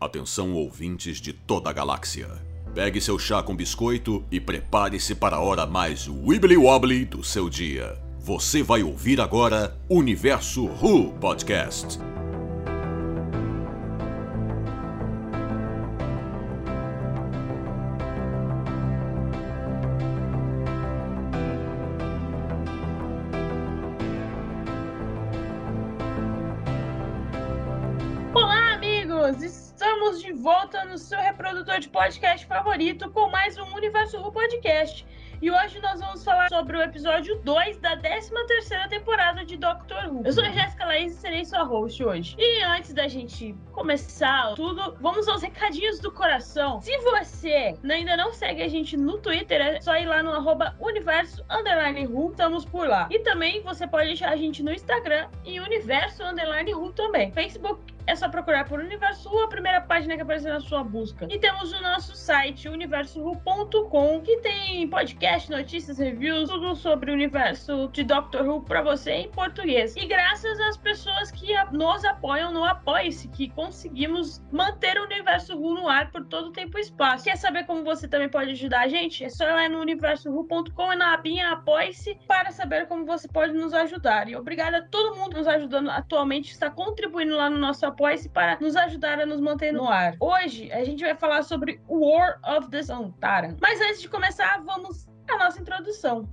Atenção ouvintes de toda a galáxia. Pegue seu chá com biscoito e prepare-se para a hora mais wibbly wobbly do seu dia. Você vai ouvir agora Universo Who Podcast. Podcast favorito com mais um Universo Ru Podcast. E hoje nós vamos falar sobre o episódio 2 da 13ª temporada de Doctor Who. Eu sou a Jéssica Laís e serei sua host hoje. E antes da gente começar tudo, vamos aos recadinhos do coração. Se você ainda não segue a gente no Twitter, é só ir lá no universo underline estamos por lá. E também você pode achar a gente no Instagram e universo underline também. Facebook é só procurar por Universo Ru, a primeira página que aparecer na sua busca. E temos o nosso site, universoru.com, que tem podcast, notícias, reviews, tudo sobre o universo de Doctor Who pra você em português. E graças às pessoas que nos apoiam no Apoie-se, que conseguimos manter o Universo Who no ar por todo o tempo e espaço. Quer saber como você também pode ajudar a gente? É só ir lá no universoru.com e na abinha Apoie-se para saber como você pode nos ajudar. E obrigada a todo mundo nos ajudando atualmente, está contribuindo lá no nosso apoie-se para nos ajudar a nos manter no ar. Hoje a gente vai falar sobre War of the Sontaran. Mas antes de começar, vamos à nossa introdução.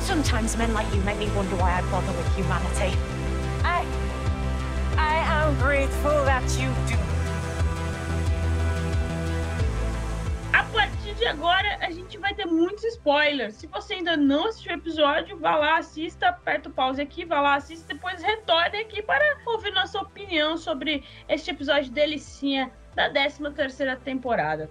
Sometimes men like you make me wonder why I bother with humanity. I. I am grateful that you do. A de agora, a gente vai ter muitos spoilers. Se você ainda não assistiu o episódio, vá lá, assista, aperta o pause aqui, vá lá, assista, depois retorne aqui para ouvir nossa opinião sobre este episódio delicinha da 13 terceira temporada.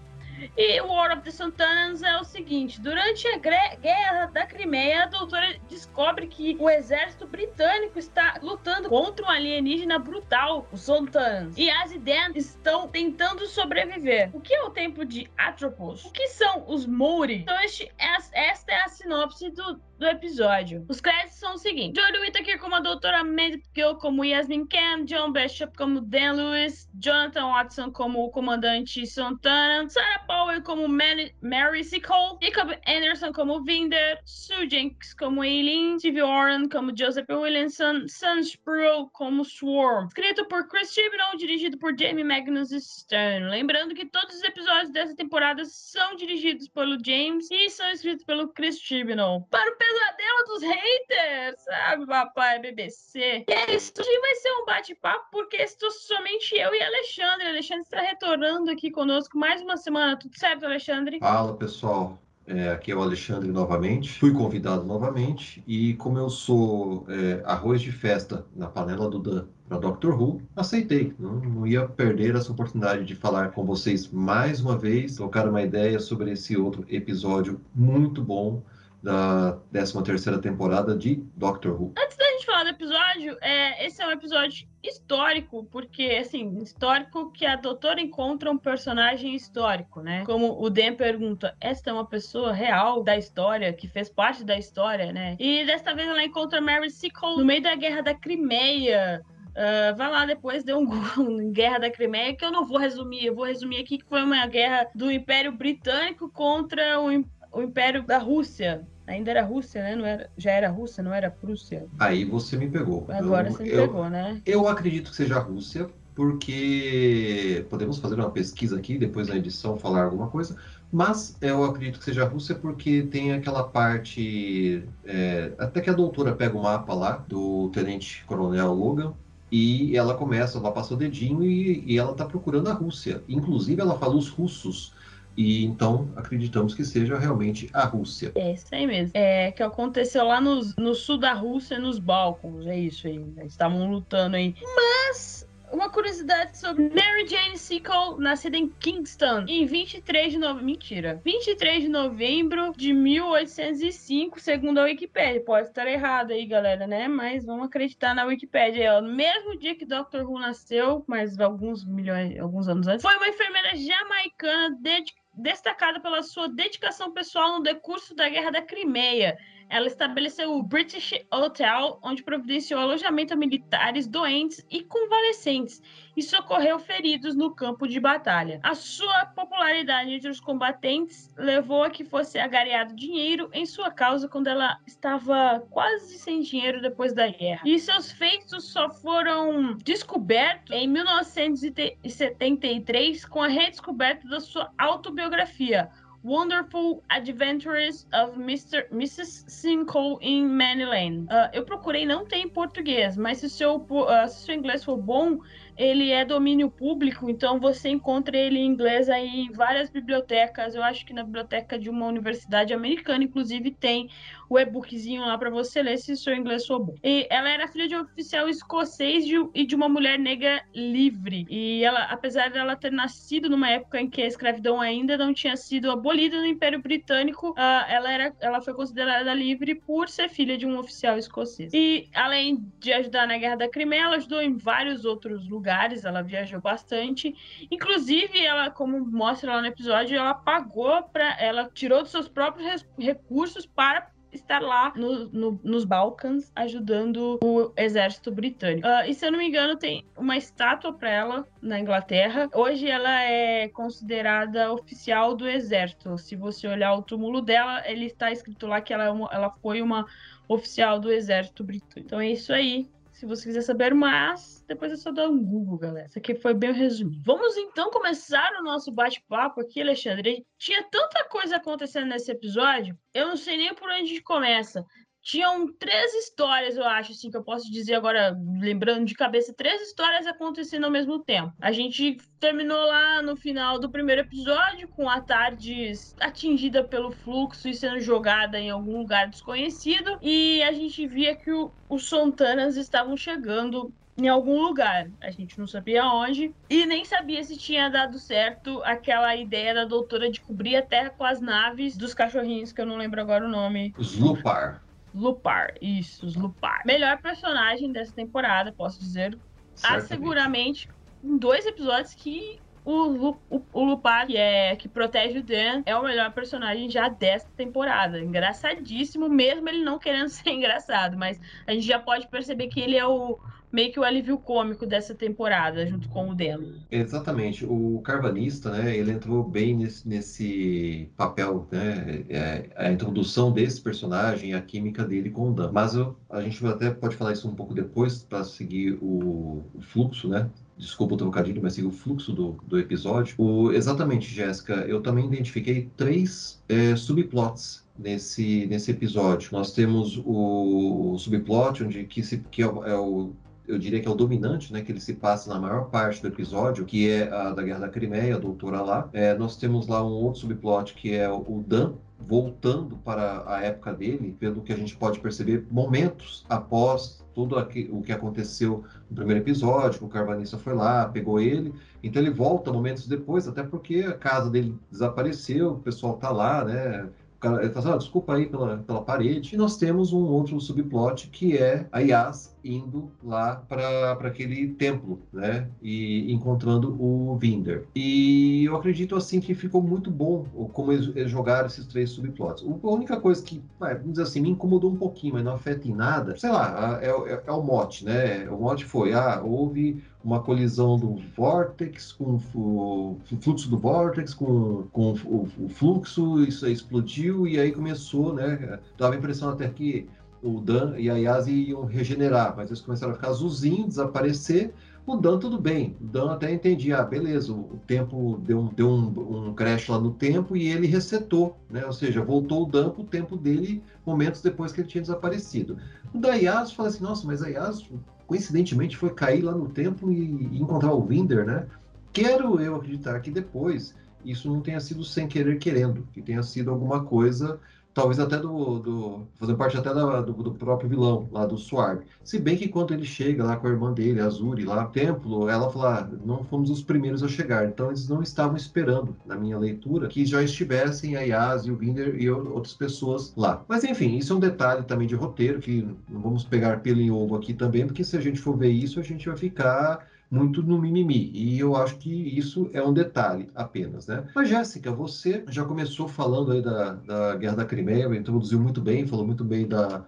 E o War of the Santanans é o seguinte: durante a Guerra da Crimeia, a doutora descobre que o exército britânico está lutando contra um alienígena brutal, os Santanans. E as ideias estão tentando sobreviver. O que é o tempo de Atropos? O que são os Mouri? Então, este, esta é a sinopse do, do episódio. Os créditos são os seguintes: Jodie Whittaker como a doutora Mandy Gill como Yasmin Cam, John Bishop como Dan Lewis, Jonathan Watson como o comandante Santana, Sarah Powell como Mary, Mary Sickle, Jacob Anderson como Vinder, Sue Jenks como Eileen, Steve Warren como Joseph Williamson, Sam Spruill como Swarm. Escrito por Chris Chibnall, dirigido por Jamie Magnus Stern. Lembrando que todos os episódios dessa temporada são dirigidos pelo James e são escritos pelo Chris Chibnall. Para o pesadelo dos haters, sabe, papai BBC. E é isso, hoje vai ser um bate-papo porque estou somente eu e Alexandre. Alexandre está retornando aqui conosco mais uma semana. Tudo certo, Alexandre? Fala, pessoal. É, aqui é o Alexandre novamente. Fui convidado novamente e como eu sou é, arroz de festa na panela do Dan para Doctor Who, aceitei. Não, não, ia perder essa oportunidade de falar com vocês mais uma vez, trocar uma ideia sobre esse outro episódio muito bom da 13 terceira temporada de Doctor Who. Antes da gente falar do episódio, é, esse é um episódio histórico, porque, assim, histórico que a doutora encontra um personagem histórico, né? Como o Dan pergunta, esta é uma pessoa real da história, que fez parte da história, né? E desta vez ela encontra Mary Sickle no meio da Guerra da Crimeia, Uh, vai lá depois, deu um em Guerra da Crimeia, que eu não vou resumir, eu vou resumir aqui que foi uma guerra do Império Britânico contra o, o Império da Rússia. Ainda era Rússia, né? Não era, já era Rússia, não era Prússia. Aí você me pegou. Agora eu, você me eu, pegou, né? Eu acredito que seja a Rússia, porque podemos fazer uma pesquisa aqui, depois na edição falar alguma coisa, mas eu acredito que seja a Rússia porque tem aquela parte. É, até que a doutora pega o mapa lá do Tenente Coronel Logan. E ela começa, ela passa o dedinho e, e ela está procurando a Rússia. Inclusive, ela fala os russos. E então acreditamos que seja realmente a Rússia. É isso aí mesmo. É que aconteceu lá no, no sul da Rússia, nos Balcãs. É isso aí. Eles estavam lutando aí. Mas uma curiosidade sobre Mary Jane Sickle, nascida em Kingston em 23 de novembro. Mentira. 23 de novembro de 1805, segundo a Wikipedia. Pode estar errado aí, galera, né? Mas vamos acreditar na Wikipedia. No mesmo dia que Dr. Who nasceu, mas alguns milhões, alguns anos antes, foi uma enfermeira jamaicana dedicada destacada pela sua dedicação pessoal no decurso da Guerra da Crimeia. Ela estabeleceu o British Hotel, onde providenciou alojamento a militares doentes e convalescentes e socorreu feridos no campo de batalha. A sua popularidade entre os combatentes levou a que fosse agariado dinheiro em sua causa quando ela estava quase sem dinheiro depois da guerra. E seus feitos só foram descobertos em 1973 com a redescoberta da sua autobiografia. Wonderful Adventures of Mr. Mrs. Simcoe in Manny Uh, eu procurei, não tem em português, mas se seu, uh, se seu inglês for bom, ele é domínio público, então você encontra ele em inglês aí em várias bibliotecas. Eu acho que na biblioteca de uma universidade americana, inclusive, tem o e-bookzinho lá para você ler se seu inglês for bom. E ela era filha de um oficial escocês e de uma mulher negra livre. E ela, apesar dela ter nascido numa época em que a escravidão ainda não tinha sido abolida no Império Britânico, uh, ela, era, ela foi considerada livre por ser filha de um oficial escocês. E além de ajudar na Guerra da Crimeia, ela ajudou em vários outros lugares, ela viajou bastante. Inclusive, ela, como mostra lá no episódio, ela pagou para, ela tirou dos seus próprios recursos para estar lá no, no, nos Balcãs ajudando o exército britânico. Uh, e se eu não me engano, tem uma estátua para ela na Inglaterra. Hoje ela é considerada oficial do exército. Se você olhar o túmulo dela, ele está escrito lá que ela, é ela foi uma oficial do exército britânico. Então é isso aí se você quiser saber mais, depois é só dar um Google, galera. Isso aqui foi bem resumido. Vamos então começar o nosso bate-papo aqui, Alexandre. Tinha tanta coisa acontecendo nesse episódio, eu não sei nem por onde a gente começa tinham três histórias, eu acho, assim, que eu posso dizer agora, lembrando de cabeça, três histórias acontecendo ao mesmo tempo. A gente terminou lá no final do primeiro episódio, com a Tardes atingida pelo fluxo e sendo jogada em algum lugar desconhecido, e a gente via que o, os Sontanas estavam chegando em algum lugar. A gente não sabia onde e nem sabia se tinha dado certo aquela ideia da doutora de cobrir a Terra com as naves dos cachorrinhos, que eu não lembro agora o nome. Os Lupar. Lupar, isso, os Lupar. Melhor personagem dessa temporada, posso dizer. Há seguramente em dois episódios que o, o, o, Lupar, que, é, que protege o Dan, é o melhor personagem já desta temporada. Engraçadíssimo, mesmo ele não querendo ser engraçado, mas a gente já pode perceber que ele é o meio que o alívio cômico dessa temporada, junto com o Demo. Exatamente. O Carvanista, né, ele entrou bem nesse, nesse papel, né, é, a introdução desse personagem, a química dele com o Dan. Mas eu, a gente até pode falar isso um pouco depois, para seguir o, o, fluxo, né, desculpa o trocadilho, mas seguir o fluxo do, do episódio. O, exatamente, Jéssica, eu também identifiquei três é, subplots nesse, nesse episódio. Nós temos o, o subplot, onde que, se, que é, é o eu diria que é o dominante, né, que ele se passa na maior parte do episódio, que é a da Guerra da Crimeia, a doutora lá. É, nós temos lá um outro subplot que é o Dan, voltando para a época dele, pelo que a gente pode perceber, momentos após tudo o que aconteceu no primeiro episódio, o Carvanista foi lá, pegou ele, então ele volta momentos depois, até porque a casa dele desapareceu, o pessoal tá lá, né, cara, ah, desculpa aí pela, pela parede. E nós temos um outro subplot que é a Yas indo lá para aquele templo, né? E encontrando o Vinder. E eu acredito assim que ficou muito bom como eles, eles jogaram esses três subplots. A única coisa que, vamos dizer assim, me incomodou um pouquinho, mas não afeta em nada, sei lá, é, é, é o mote, né? O mote foi, ah, houve uma colisão do Vortex com o fluxo do Vortex com, com o, fluxo, isso aí explodiu e aí começou, né? Dava a impressão até que o Dan e a Yasi iam regenerar, mas eles começaram a ficar azulzinho, desaparecer. O Dan, tudo bem. O Dan até entendia, ah, beleza, o tempo deu, um, deu um, um crash lá no tempo e ele resetou, né? Ou seja, voltou o Dan para o tempo dele momentos depois que ele tinha desaparecido. O da Yas fala assim, nossa, mas a Yas coincidentemente foi cair lá no templo e, e encontrar o Vinder, né? Quero eu acreditar que depois isso não tenha sido sem querer querendo, que tenha sido alguma coisa talvez até do, do fazendo parte até da, do, do, próprio vilão lá do Sword. Se bem que quando ele chega lá com a irmã dele, Azuri, lá no templo, ela fala, ah, não fomos os primeiros a chegar. Então eles não estavam esperando, na minha leitura, que já estivessem a Yas e o Vinder e outras pessoas lá. Mas enfim, isso é um detalhe também de roteiro que não vamos pegar pelo em ovo aqui também, porque se a gente for ver isso, a gente vai ficar muito no mimimi. E eu acho que isso é um detalhe apenas, né? Mas, Jéssica, você já começou falando aí da, da Guerra da Crimeia, introduziu muito bem, falou muito bem da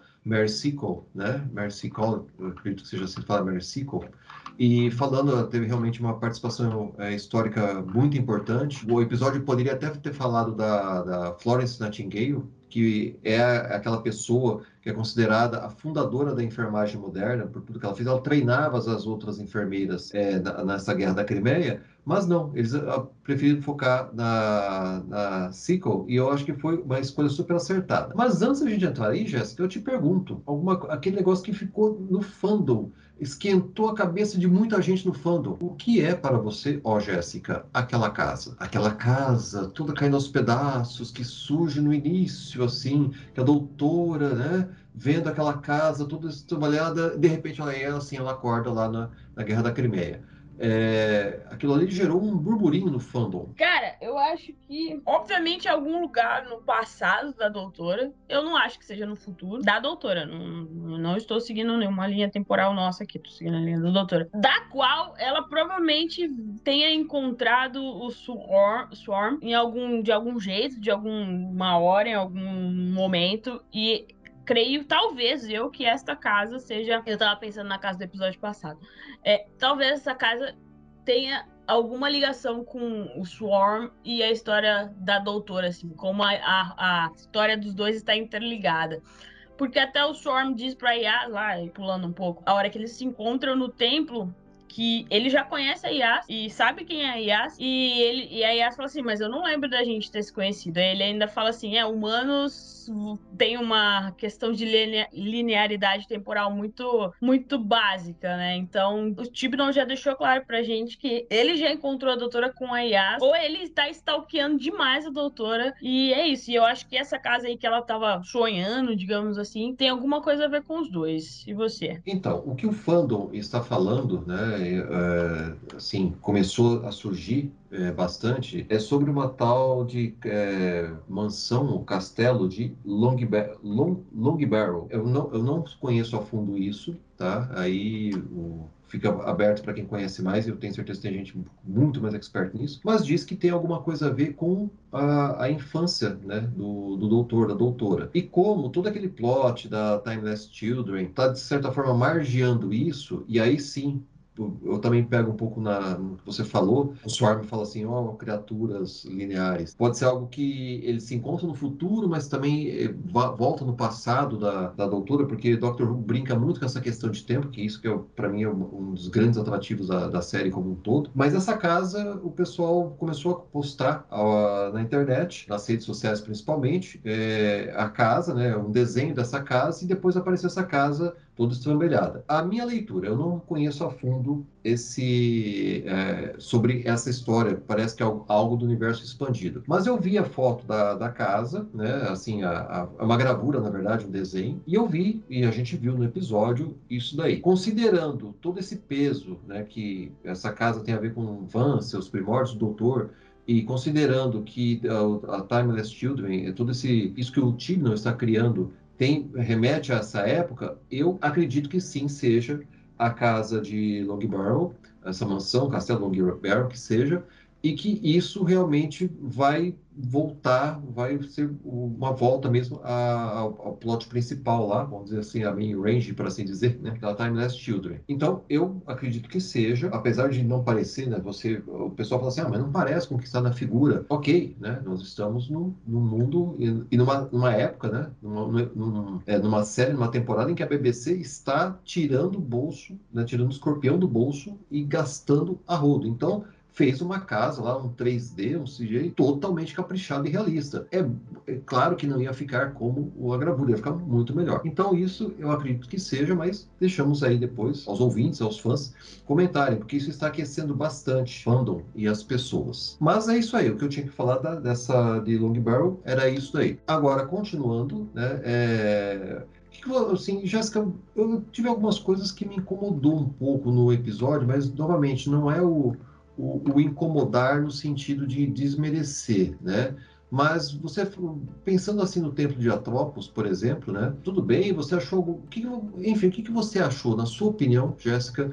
Seacole, né? Seacole, eu acredito que seja assim que fala, Mary Seacole. E falando, teve realmente uma participação é, histórica muito importante. O episódio poderia até ter falado da, da Florence Nightingale, que é aquela pessoa que é considerada a fundadora da enfermagem moderna, por tudo que ela fez. Ela treinava as outras enfermeiras é, nessa guerra da Crimeia, mas não, eles ah, preferiram focar na, na Sequel, e eu acho que foi uma escolha super acertada. Mas antes da gente entrar aí, Jéssica, eu te pergunto, alguma, aquele negócio que ficou no fandom, esquentou a cabeça de muita gente no fandom. O que é para você, ó Jéssica, aquela casa? Aquela casa toda caindo aos pedaços, que surge no início, assim, que a doutora, né, vendo aquela casa toda trabalhada, de repente ela é assim, ela acorda lá na, na Guerra da Crimeia é, aquilo ali gerou um burburinho no fandom. Cara, eu acho que, obviamente, em algum lugar no passado da doutora, eu não acho que seja no futuro, da doutora. Não, não estou seguindo nenhuma linha temporal nossa aqui, estou seguindo a linha da doutora. Da qual ela provavelmente tenha encontrado o Swarm, Swarm em algum, de algum jeito, de alguma hora, em algum momento, e creio, talvez eu, que esta casa seja. Eu tava pensando na casa do episódio passado. É, talvez essa casa tenha alguma ligação com o Swarm e a história da doutora, assim, como a, a, a história dos dois está interligada. Porque até o Swarm diz pra Yas, lá, pulando um pouco, a hora que eles se encontram no templo, que ele já conhece a Yas e sabe quem é a Yas. E, ele, e a Yas fala assim, mas eu não lembro da gente ter se conhecido. Aí ele ainda fala assim, é, humanos tem uma questão de linearidade temporal muito, muito básica, né? Então, o Tibnon já deixou claro pra gente que ele já encontrou a doutora com a Yas, ou ele está stalkeando demais a doutora, e é isso. E eu acho que essa casa aí que ela tava sonhando, digamos assim, tem alguma coisa a ver com os dois. E você? Então, o que o fandom está falando, né, é, assim, começou a surgir é, bastante é sobre uma tal de é, mansão, castelo de Long, Long, Long Barrel. Eu não, eu não conheço a fundo isso, tá? Aí o, fica aberto para quem conhece mais, eu tenho certeza que tem gente muito mais expert nisso, mas diz que tem alguma coisa a ver com a, a infância né, do, do doutor, da doutora. E como todo aquele plot da Timeless Children está, de certa forma, margeando isso, e aí sim eu também pego um pouco na, no que você falou. O Swarm fala assim, ó, oh, criaturas lineares. Pode ser algo que ele se encontra no futuro, mas também eh, volta no passado da, da doutora, porque Doctor Who brinca muito com essa questão de tempo, que isso que é, para mim é um dos grandes atrativos da, da, série como um todo. Mas essa casa, o pessoal começou a postar a, na internet, nas redes sociais principalmente, é, a casa, né, um desenho dessa casa, e depois apareceu essa casa toda estrambelhada. A minha leitura, eu não conheço a fundo esse é, sobre essa história, parece que é algo do universo expandido. Mas eu vi a foto da, da casa, né, assim, a, a, é uma gravura, na verdade, um desenho, e eu vi, e a gente viu no episódio, isso daí. Considerando todo esse peso né, que essa casa tem a ver com Van, seus primórdios, o doutor, e considerando que a, a Timeless Children, todo esse, isso que o Tibnon está criando tem remete a essa época, eu acredito que sim seja a casa de Long Barrel, essa mansão, Castelo Long Barrel, que seja, e que isso realmente vai voltar, vai ser uma volta mesmo ao, ao, plot principal lá, vamos dizer assim, a main range, para assim dizer, né, da Timeless Children. Então, eu acredito que seja, apesar de não parecer, né, você, o pessoal fala assim, ah, mas não parece com o que está na figura. Ok, né, nós estamos num, mundo e, e, numa, numa época, né, numa, numa, é, numa série, numa temporada em que a BBC está tirando o bolso, né, tirando o escorpião do bolso e gastando a rodo. Então, fez uma casa lá, um 3D, um CGI totalmente caprichado e realista. É, é claro que não ia ficar como o gravura, ia ficar muito melhor. Então isso eu acredito que seja, mas deixamos aí depois aos ouvintes, aos fãs comentarem, porque isso está aquecendo bastante fandom e as pessoas. Mas é isso aí, o que eu tinha que falar da, dessa de Long Barrel era isso aí. Agora, continuando, né, é assim, Jéssica, eu tive algumas coisas que me incomodou um pouco no episódio, mas novamente não é o, o, o, incomodar no sentido de desmerecer, né? Mas você, pensando assim no templo de Atropos, por exemplo, né? Tudo bem, você achou. O que, enfim, o que, você achou, na sua opinião, Jéssica?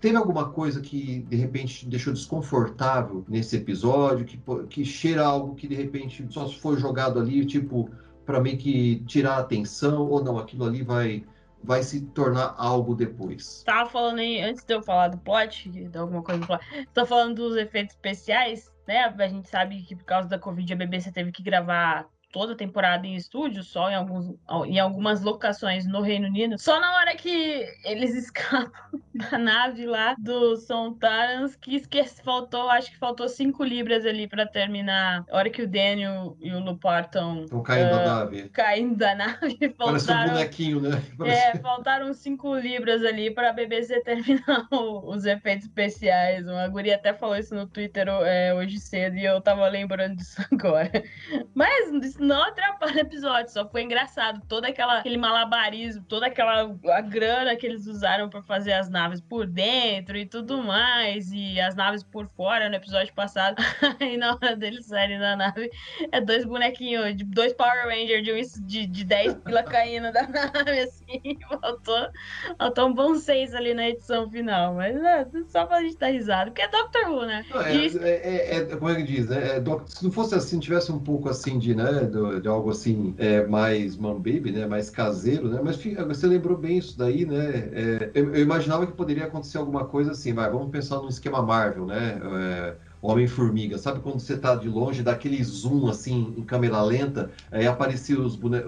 Teve alguma coisa que de repente deixou desconfortável nesse episódio, que, que cheira algo que de repente só foi jogado ali, tipo, para meio que tirar a atenção, ou não, aquilo ali vai vai se tornar algo depois. Tava falando aí, antes de eu falar do plot, de alguma coisa do plot, falando dos efeitos especiais, né? A gente sabe que por causa da Covid a BBC teve que gravar toda a temporada em estúdio, só em, alguns, em algumas locações no Reino Unido. Só na hora que eles escapam da nave lá do Sontarans, que esquece, faltou, acho que faltou cinco libras ali para terminar. A hora que o Daniel e o Lupar estão caindo da nave. Caindo da nave. Faltaram, Parece um bonequinho, né? Parece... É, faltaram cinco libras ali para a BBC terminar o, os efeitos especiais. Uma guria até falou isso no Twitter é, hoje cedo e eu tava lembrando disso agora. Mas não atrapalha o episódio, só foi engraçado. Todo aquela, aquele malabarismo, toda aquela a grana que eles usaram para fazer as naves por dentro e tudo mais, e as naves por fora no episódio passado. Aí na hora deles saírem da nave, é dois bonequinhos, de dois Power Rangers de, um, de, de 10 pila caindo da nave, assim. Faltou, faltou um bom seis ali na edição final, mas é, só pra gente dar risada, porque é Doctor Who, né? Não, é, e... é, é, é, como é que diz, né? É, se não fosse assim, tivesse um pouco assim de, né? Do, de algo assim é, mais man baby, né? Mais caseiro, né? Mas você lembrou bem isso daí, né? É, eu, eu, imaginava que poderia acontecer alguma coisa assim, vai, vamos pensar num esquema Marvel, né? É, Homem-Formiga, sabe quando você está de longe, dá aquele zoom assim em câmera lenta, aí apareciam os bone...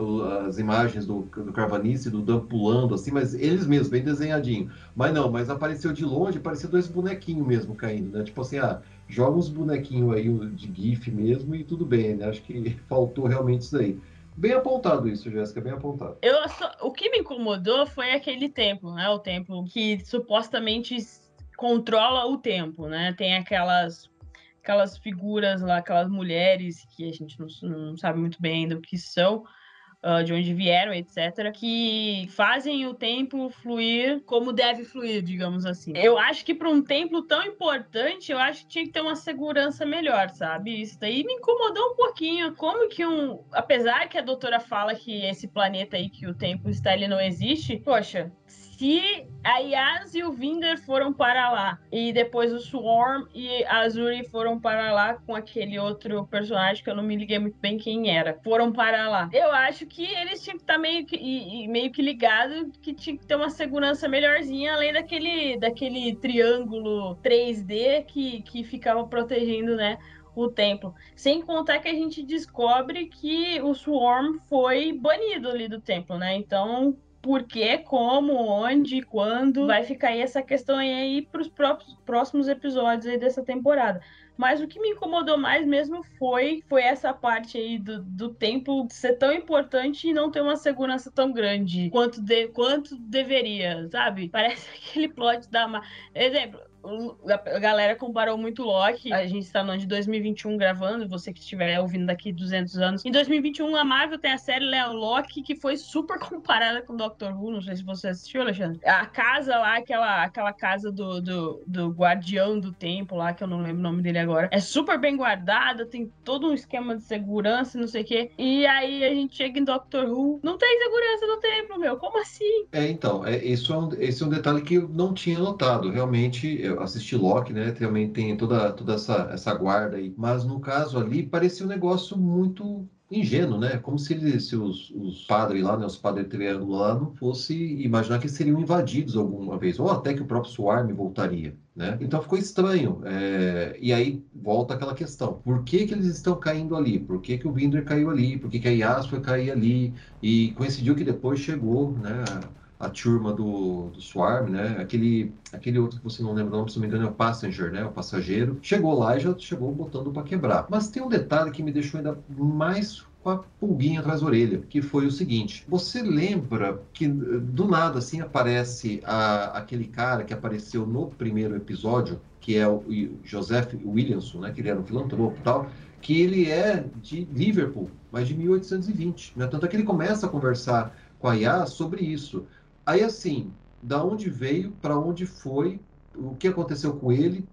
as imagens do, do Carvanice do Dan pulando assim, mas eles mesmos, bem desenhadinho. Mas não, mas apareceu de longe, parecia dois bonequinhos mesmo caindo, né? Tipo assim, ah, joga uns bonequinhos aí de GIF mesmo e tudo bem, né? Acho que faltou realmente isso aí. Bem apontado isso, Jéssica, bem apontado. Eu só, o que me incomodou foi aquele templo, né? O templo que supostamente controla o tempo, né? Tem aquelas aquelas figuras lá, aquelas mulheres que a gente não, não sabe muito bem do que são, uh, de onde vieram, etc., que fazem o templo fluir como deve fluir, digamos assim. Eu acho que para um templo tão importante, eu acho que tinha que ter uma segurança melhor, sabe? Isso daí me incomodou um pouquinho. Como que um. Apesar que a doutora fala que esse planeta aí, que o templo está, ele não existe, poxa, se a Yas e o Vinder foram para lá, e depois o Swarm e a Azuri foram para lá com aquele outro personagem que eu não me liguei muito bem quem era, foram para lá. Eu acho que eles tinham que estar tá meio que, e, e meio que ligados, que tinha que ter uma segurança melhorzinha, além daquele, daquele triângulo 3D que, que ficava protegendo, né? o templo. Sem contar que a gente descobre que o Swarm foi banido ali do templo, né? Então por que, como, onde, quando. Vai ficar aí essa questão aí para os próximos episódios aí dessa temporada. Mas o que me incomodou mais mesmo foi, foi essa parte aí do, do tempo ser tão importante e não ter uma segurança tão grande quanto, de, quanto deveria, sabe? Parece aquele plot da. Exemplo, a galera comparou muito Loki. A gente está no ano de 2021 gravando, você que estiver ouvindo daqui 200 anos. Em 2021, a Marvel tem a série Leo Loki, que foi super comparada com Doctor Who. Não sei se você assistiu, Alexandre. A casa lá, aquela, aquela casa do, do, do guardião do tempo lá, que eu não lembro o nome dele agora, é super bem guardada, tem todo um esquema de segurança, não sei o quê. E aí a gente chega em Doctor Who, não tem segurança no templo, meu. Como assim? É, então, é, isso é um, esse é um detalhe que eu não tinha notado. Realmente, eu assisti Loki, né? Também tem toda, toda essa, essa guarda aí. Mas no caso ali, parecia um negócio muito ingênuo, né? Como se, se os, os padres lá, né, os padres não fosse imaginar que seriam invadidos alguma vez, ou até que o próprio Swarm voltaria, né? Então ficou estranho. É... E aí volta aquela questão: por que, que eles estão caindo ali? Por que, que o Vinder caiu ali? Por que, que a Yas foi cair ali? E coincidiu que depois chegou, né? A turma do, do Swarm, né? Aquele, aquele outro que você não lembra o nome, se não me engano, é o Passenger, né? O passageiro. Chegou lá e já chegou botando para quebrar. Mas tem um detalhe que me deixou ainda mais com a pulguinha atrás da orelha, que foi o seguinte: você lembra que do nada assim aparece a, aquele cara que apareceu no primeiro episódio, que é o Joseph Williamson, né? Que ele era um filantropo e tal, que ele é de Liverpool, mas de 1820. Né? Tanto é que ele começa a conversar com a IA sobre isso. Aí, assim, da onde veio, para onde foi, o que aconteceu com ele,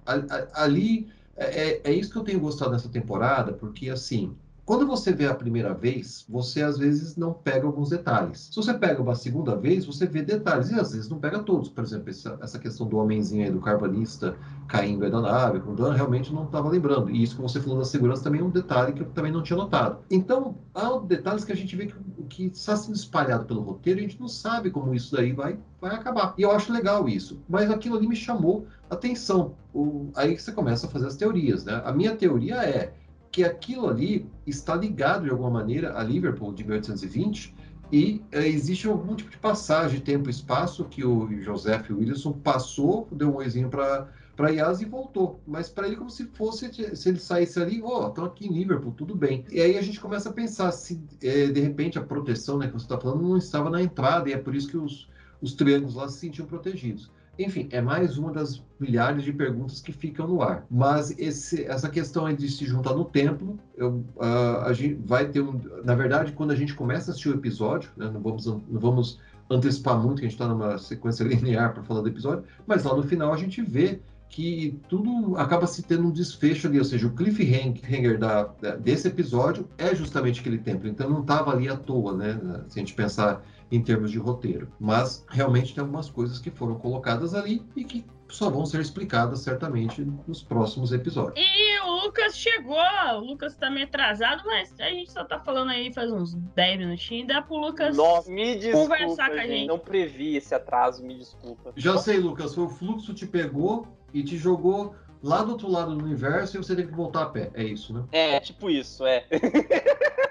ali é, é, é, isso que eu tenho gostado nessa temporada, porque, assim, Quando você vê a primeira vez, você às vezes não pega alguns detalhes. Se você pega uma segunda vez, você vê detalhes, e às vezes não pega todos. Por exemplo, essa, questão do homenzinho aí, do carbanista caindo aí da nave, com dano, realmente não estava lembrando. E isso que você falou da segurança também é um detalhe que eu também não tinha notado. Então, há detalhes que a gente vê que, que está sendo espalhado pelo roteiro, a gente não sabe como isso daí vai, vai acabar. E eu acho legal isso. Mas aquilo ali me chamou atenção. O, aí você começa a fazer as teorias, né? A minha teoria é que aquilo ali está ligado de alguma maneira a Liverpool de 1820 e é, existe algum tipo de passagem, tempo e espaço que o Joseph Wilson passou, deu um oizinho para para Yas e voltou. Mas para ele, como se fosse, se ele saísse ali, ó, oh, estão aqui em Liverpool, tudo bem. E aí a gente começa a pensar se, é, de repente, a proteção né, que você está falando não estava na entrada, e é por isso que os, os triângulos lá se sentiam protegidos. Enfim, é mais uma das milhares de perguntas que ficam no ar. Mas esse, essa questão de se juntar no templo, eu, uh, a gente vai ter um. Na verdade, quando a gente começa a assistir o episódio, né, não, vamos, não vamos antecipar muito, que a gente está numa sequência linear para falar do episódio, mas lá no final a gente vê que tudo acaba se tendo um desfecho ali, ou seja, o cliffhanger da, desse episódio é justamente aquele templo, então não estava ali à toa, né? Se a gente pensar em termos de roteiro. Mas realmente tem algumas coisas que foram colocadas ali e que só vão ser explicadas certamente nos próximos episódios. E o Lucas chegou, o Lucas tá meio atrasado, mas a gente só tá falando aí faz uns 10 minutinhos, dá pro Lucas Nossa, me desculpa, conversar com a gente. Não previ esse atraso, me desculpa. Já sei, Lucas, foi o fluxo te pegou e te jogou lá do outro lado do universo e você tem que voltar a pé. É isso, né? É, tipo isso, é.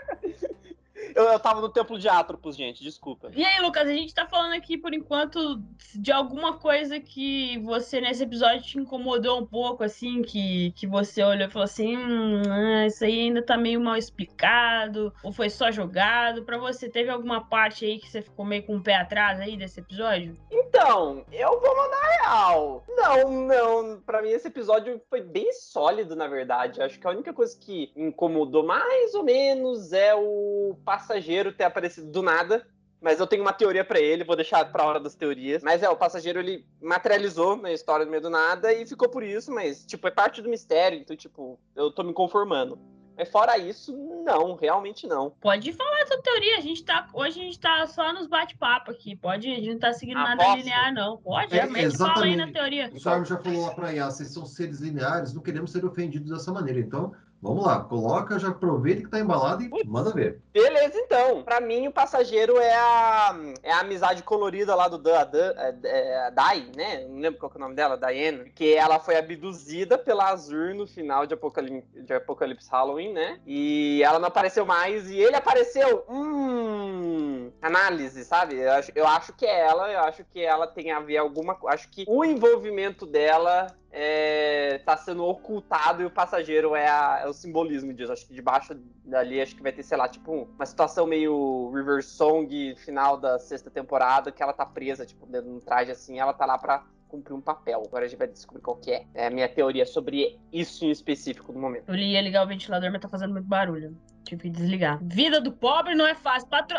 Eu, eu tava no templo de Atropos, gente, desculpa. E aí, Lucas, a gente tá falando aqui, por enquanto, de alguma coisa que você, nesse episódio, te incomodou um pouco, assim, que, que você olhou e falou assim, hum, ah, isso aí ainda tá meio mal explicado, ou foi só jogado. Pra você, teve alguma parte aí que você ficou meio com o pé atrás aí desse episódio? Então, eu vou mandar real. Não, não, pra mim esse episódio foi bem sólido, na verdade. Acho que a única coisa que incomodou mais ou menos é o passageiro ter aparecido do nada. Mas eu tenho uma teoria para ele, vou deixar pra hora das teorias. Mas é, o passageiro ele materializou na história do meio do nada e ficou por isso, mas, tipo, é parte do mistério, então, tipo, eu tô me conformando. Mas fora isso, não, realmente não. Pode falar a tua teoria. A gente tá, hoje a gente tá só nos bate-papo aqui. Pode, a gente não tá seguindo ah, nada linear, não. Pode, é, realmente fala aí na teoria. O Carlos já falou lá pra Yas, vocês são seres lineares, não queremos ser ofendidos dessa maneira. Então, Vamos lá, coloca, já aproveita que tá embalado e manda ver. Beleza, então. Pra mim, o passageiro é a, é a amizade colorida lá do Dan, é, é, Dai, né? Não lembro qual é o nome dela, Diane. Que ela foi abduzida pela Azur no final de Apocalipse, de Apocalipse Halloween, né? E ela não apareceu mais e ele apareceu. Hum. Análise, sabe? Eu acho, eu acho que é ela, eu acho que ela tem a ver alguma coisa. Acho que o envolvimento dela é, tá sendo ocultado e o passageiro é, a, é, o simbolismo disso. Acho que debaixo dali acho que vai ter, sei lá, tipo uma situação meio River Song final da sexta temporada, que ela tá presa, tipo, dentro de um traje assim, ela tá lá pra cumprir um papel. Agora a gente vai descobrir qual que é. É a minha teoria sobre isso em específico no momento. Eu ia ligar o ventilador, mas tá fazendo muito barulho. Tive que desligar. Vida do pobre não é fácil. Patro...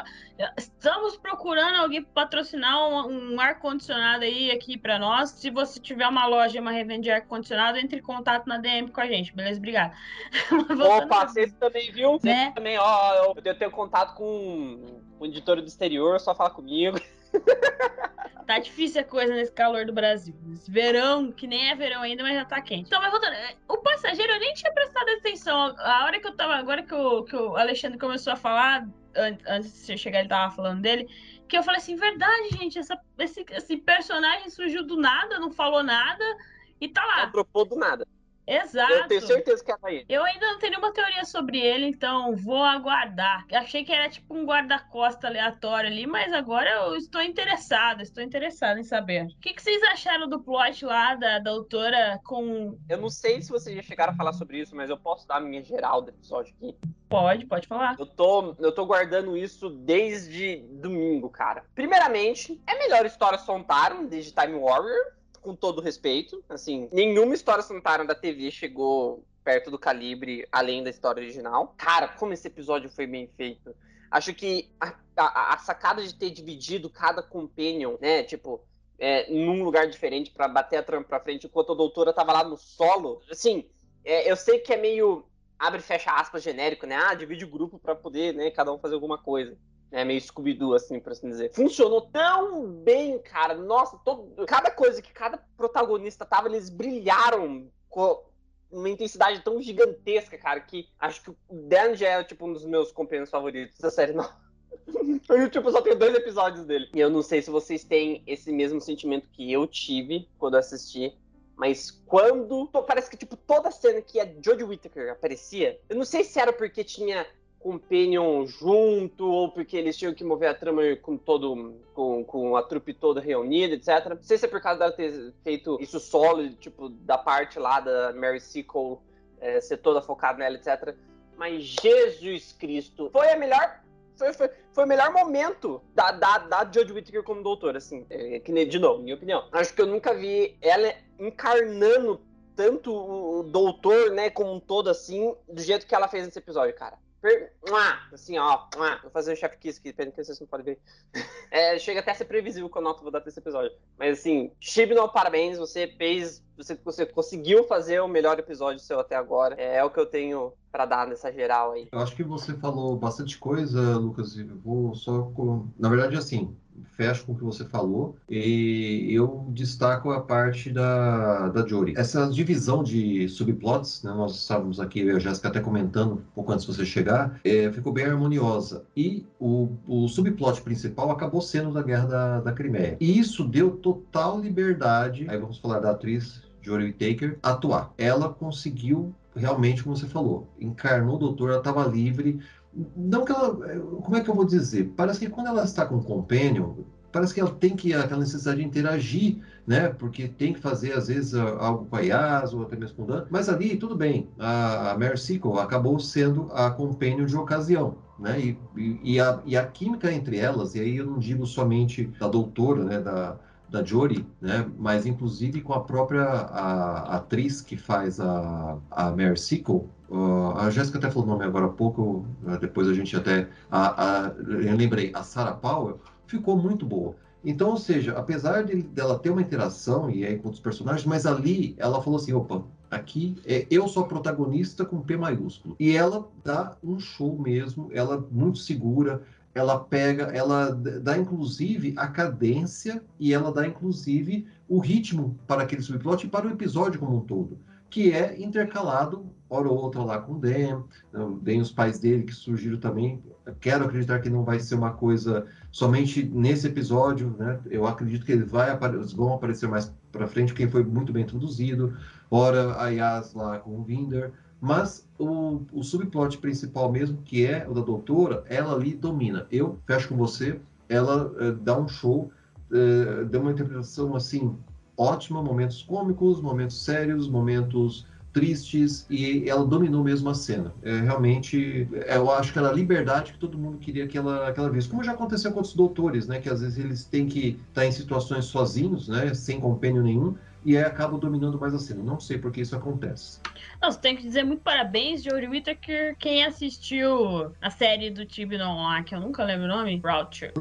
Estamos procurando alguém para patrocinar um, um ar-condicionado aí aqui para nós. Se você tiver uma loja, uma revenda de ar-condicionado, entre em contato na DM com a gente. Beleza? Obrigado. Opa, você também, viu? Né? também, ó, eu tenho contato com um editor do exterior, só fala comigo. Tá difícil a coisa nesse calor do Brasil. Esse verão, que nem é verão ainda, mas já tá quente. Então, mas voltando, o passageiro eu nem tinha prestado atenção. A hora que eu tava, agora que o, que o Alexandre começou a falar, antes de você chegar, ele tava falando dele, que eu falei assim, verdade, gente, essa, esse, esse personagem surgiu do nada, não falou nada, e tá lá. Apropou do nada. Exato. Eu tenho certeza que é Eu ainda não tenho nenhuma teoria sobre ele, então vou aguardar. Achei que era tipo um guarda-costa aleatório ali, mas agora eu estou interessado, estou interessado em saber. O que, que vocês acharam do plot lá da, da autora com. Eu não sei se vocês já chegaram a falar sobre isso, mas eu posso dar a minha geral do episódio aqui. Pode, pode falar. Eu tô, eu tô guardando isso desde domingo, cara. Primeiramente, é melhor história Sontaram desde Time Warrior com todo respeito, assim, nenhuma história Sontaran da TV chegou perto do calibre além da história original. Cara, como esse episódio foi bem feito. Acho que a, a, a sacada de ter dividido cada companion, né, tipo, é, num lugar diferente para bater a trama pra frente, enquanto a doutora tava lá no solo, assim, é, eu sei que é meio abre e fecha aspas genérico, né? Ah, divide o grupo para poder, né, cada um fazer alguma coisa. É meio Scooby-Doo, assim, por assim dizer. Funcionou tão bem, cara. Nossa, todo... cada coisa que cada protagonista tava, eles brilharam com uma intensidade tão gigantesca, cara, que acho que o Dan já é, tipo, um dos meus companheiros favoritos da série, não. Eu, tipo, só tenho dois episódios dele. E eu não sei se vocês têm esse mesmo sentimento que eu tive quando assisti. Mas quando. Parece que, tipo, toda cena que a Jodie Whittaker aparecia, eu não sei se era porque tinha Companion junto, ou porque eles tinham que mover a trama com todo. com, com a trupe toda reunida, etc. Não sei se é por causa dela ter feito isso solo, tipo, da parte lá da Mary Seacole é, ser toda focada nela, etc. Mas Jesus Cristo, foi a melhor. Foi, foi, foi o melhor momento da, da, da Jodie Whittaker como doutora, assim. É, que, de novo, minha opinião. Acho que eu nunca vi ela encarnando tanto o doutor, né, como um todo, assim, do jeito que ela fez nesse episódio, cara. Per... Assim, ó. Vou fazer o chef kiss aqui, pena que vocês não podem ver. É, chega até a ser previsível a nota vou dar pra esse episódio. Mas assim, Shibno, parabéns. Você fez. Você, você conseguiu fazer o melhor episódio seu até agora. É, é o que eu tenho para dar nessa geral aí. Eu acho que você falou bastante coisa, Lucas. Eu vou só. Na verdade, assim, fecho com o que você falou e eu destaco a parte da, da Jory. Essa divisão de subplots, né, nós estávamos aqui, eu e a Jéssica até comentando um pouco antes de você chegar, é, ficou bem harmoniosa. E o, o subplot principal acabou sendo da Guerra da, da Crimeia. E isso deu total liberdade, aí vamos falar da atriz Jory Taker, atuar. Ela conseguiu realmente, como você falou, encarnou o doutor, ela estava livre, não que ela. Como é que eu vou dizer? Parece que quando ela está com o companion, parece que ela tem que aquela necessidade de interagir, né? Porque tem que fazer às vezes algo com a Yas ou até mesmo com o Dan. Mas ali tudo bem. A, a Mary acabou sendo a companion de ocasião, né? E, e, e, a, e a química entre elas, e aí eu não digo somente da doutora, né? Da da Jory, né? Mas inclusive com a própria a, a atriz que faz a, a Mary Sequel, Uh, a Jéssica até falou o nome agora há pouco, uh, depois a gente até. A, a, eu lembrei, a Sarah Powell ficou muito boa. Então, ou seja, apesar de, dela ter uma interação e aí com outros personagens, mas ali ela falou assim: opa, aqui é, eu sou a protagonista com P maiúsculo. E ela dá um show mesmo, ela é muito segura, ela pega, ela dá inclusive a cadência e ela dá inclusive o ritmo para aquele subplot e para o episódio como um todo, que é intercalado hora ou outra lá com o Dan, tem né, os pais dele que surgiram também. Quero acreditar que não vai ser uma coisa somente nesse episódio, né? Eu acredito que ele vai eles vão aparecer mais para frente, porque foi muito bem introduzido. Ora a Yas lá com o Vinder, mas o, o subplot principal mesmo, que é o da doutora, ela ali domina. Eu fecho com você, ela uh, dá um show, uh, dá uma interpretação assim ótima, momentos cômicos, momentos sérios, momentos tristes e ela dominou mesmo a cena. É, realmente, eu acho que era a liberdade que todo mundo queria que ela, que ela visse. Como já aconteceu com outros doutores, né? Que às vezes eles têm que estar em situações sozinhos, né? Sem compênio nenhum e aí acabam dominando mais a cena. Não sei por que isso acontece. Não, você tem que dizer muito parabéns, Jory Whittaker, quem assistiu a série do Tibnon lá, que eu nunca lembro o nome, Broadchurch.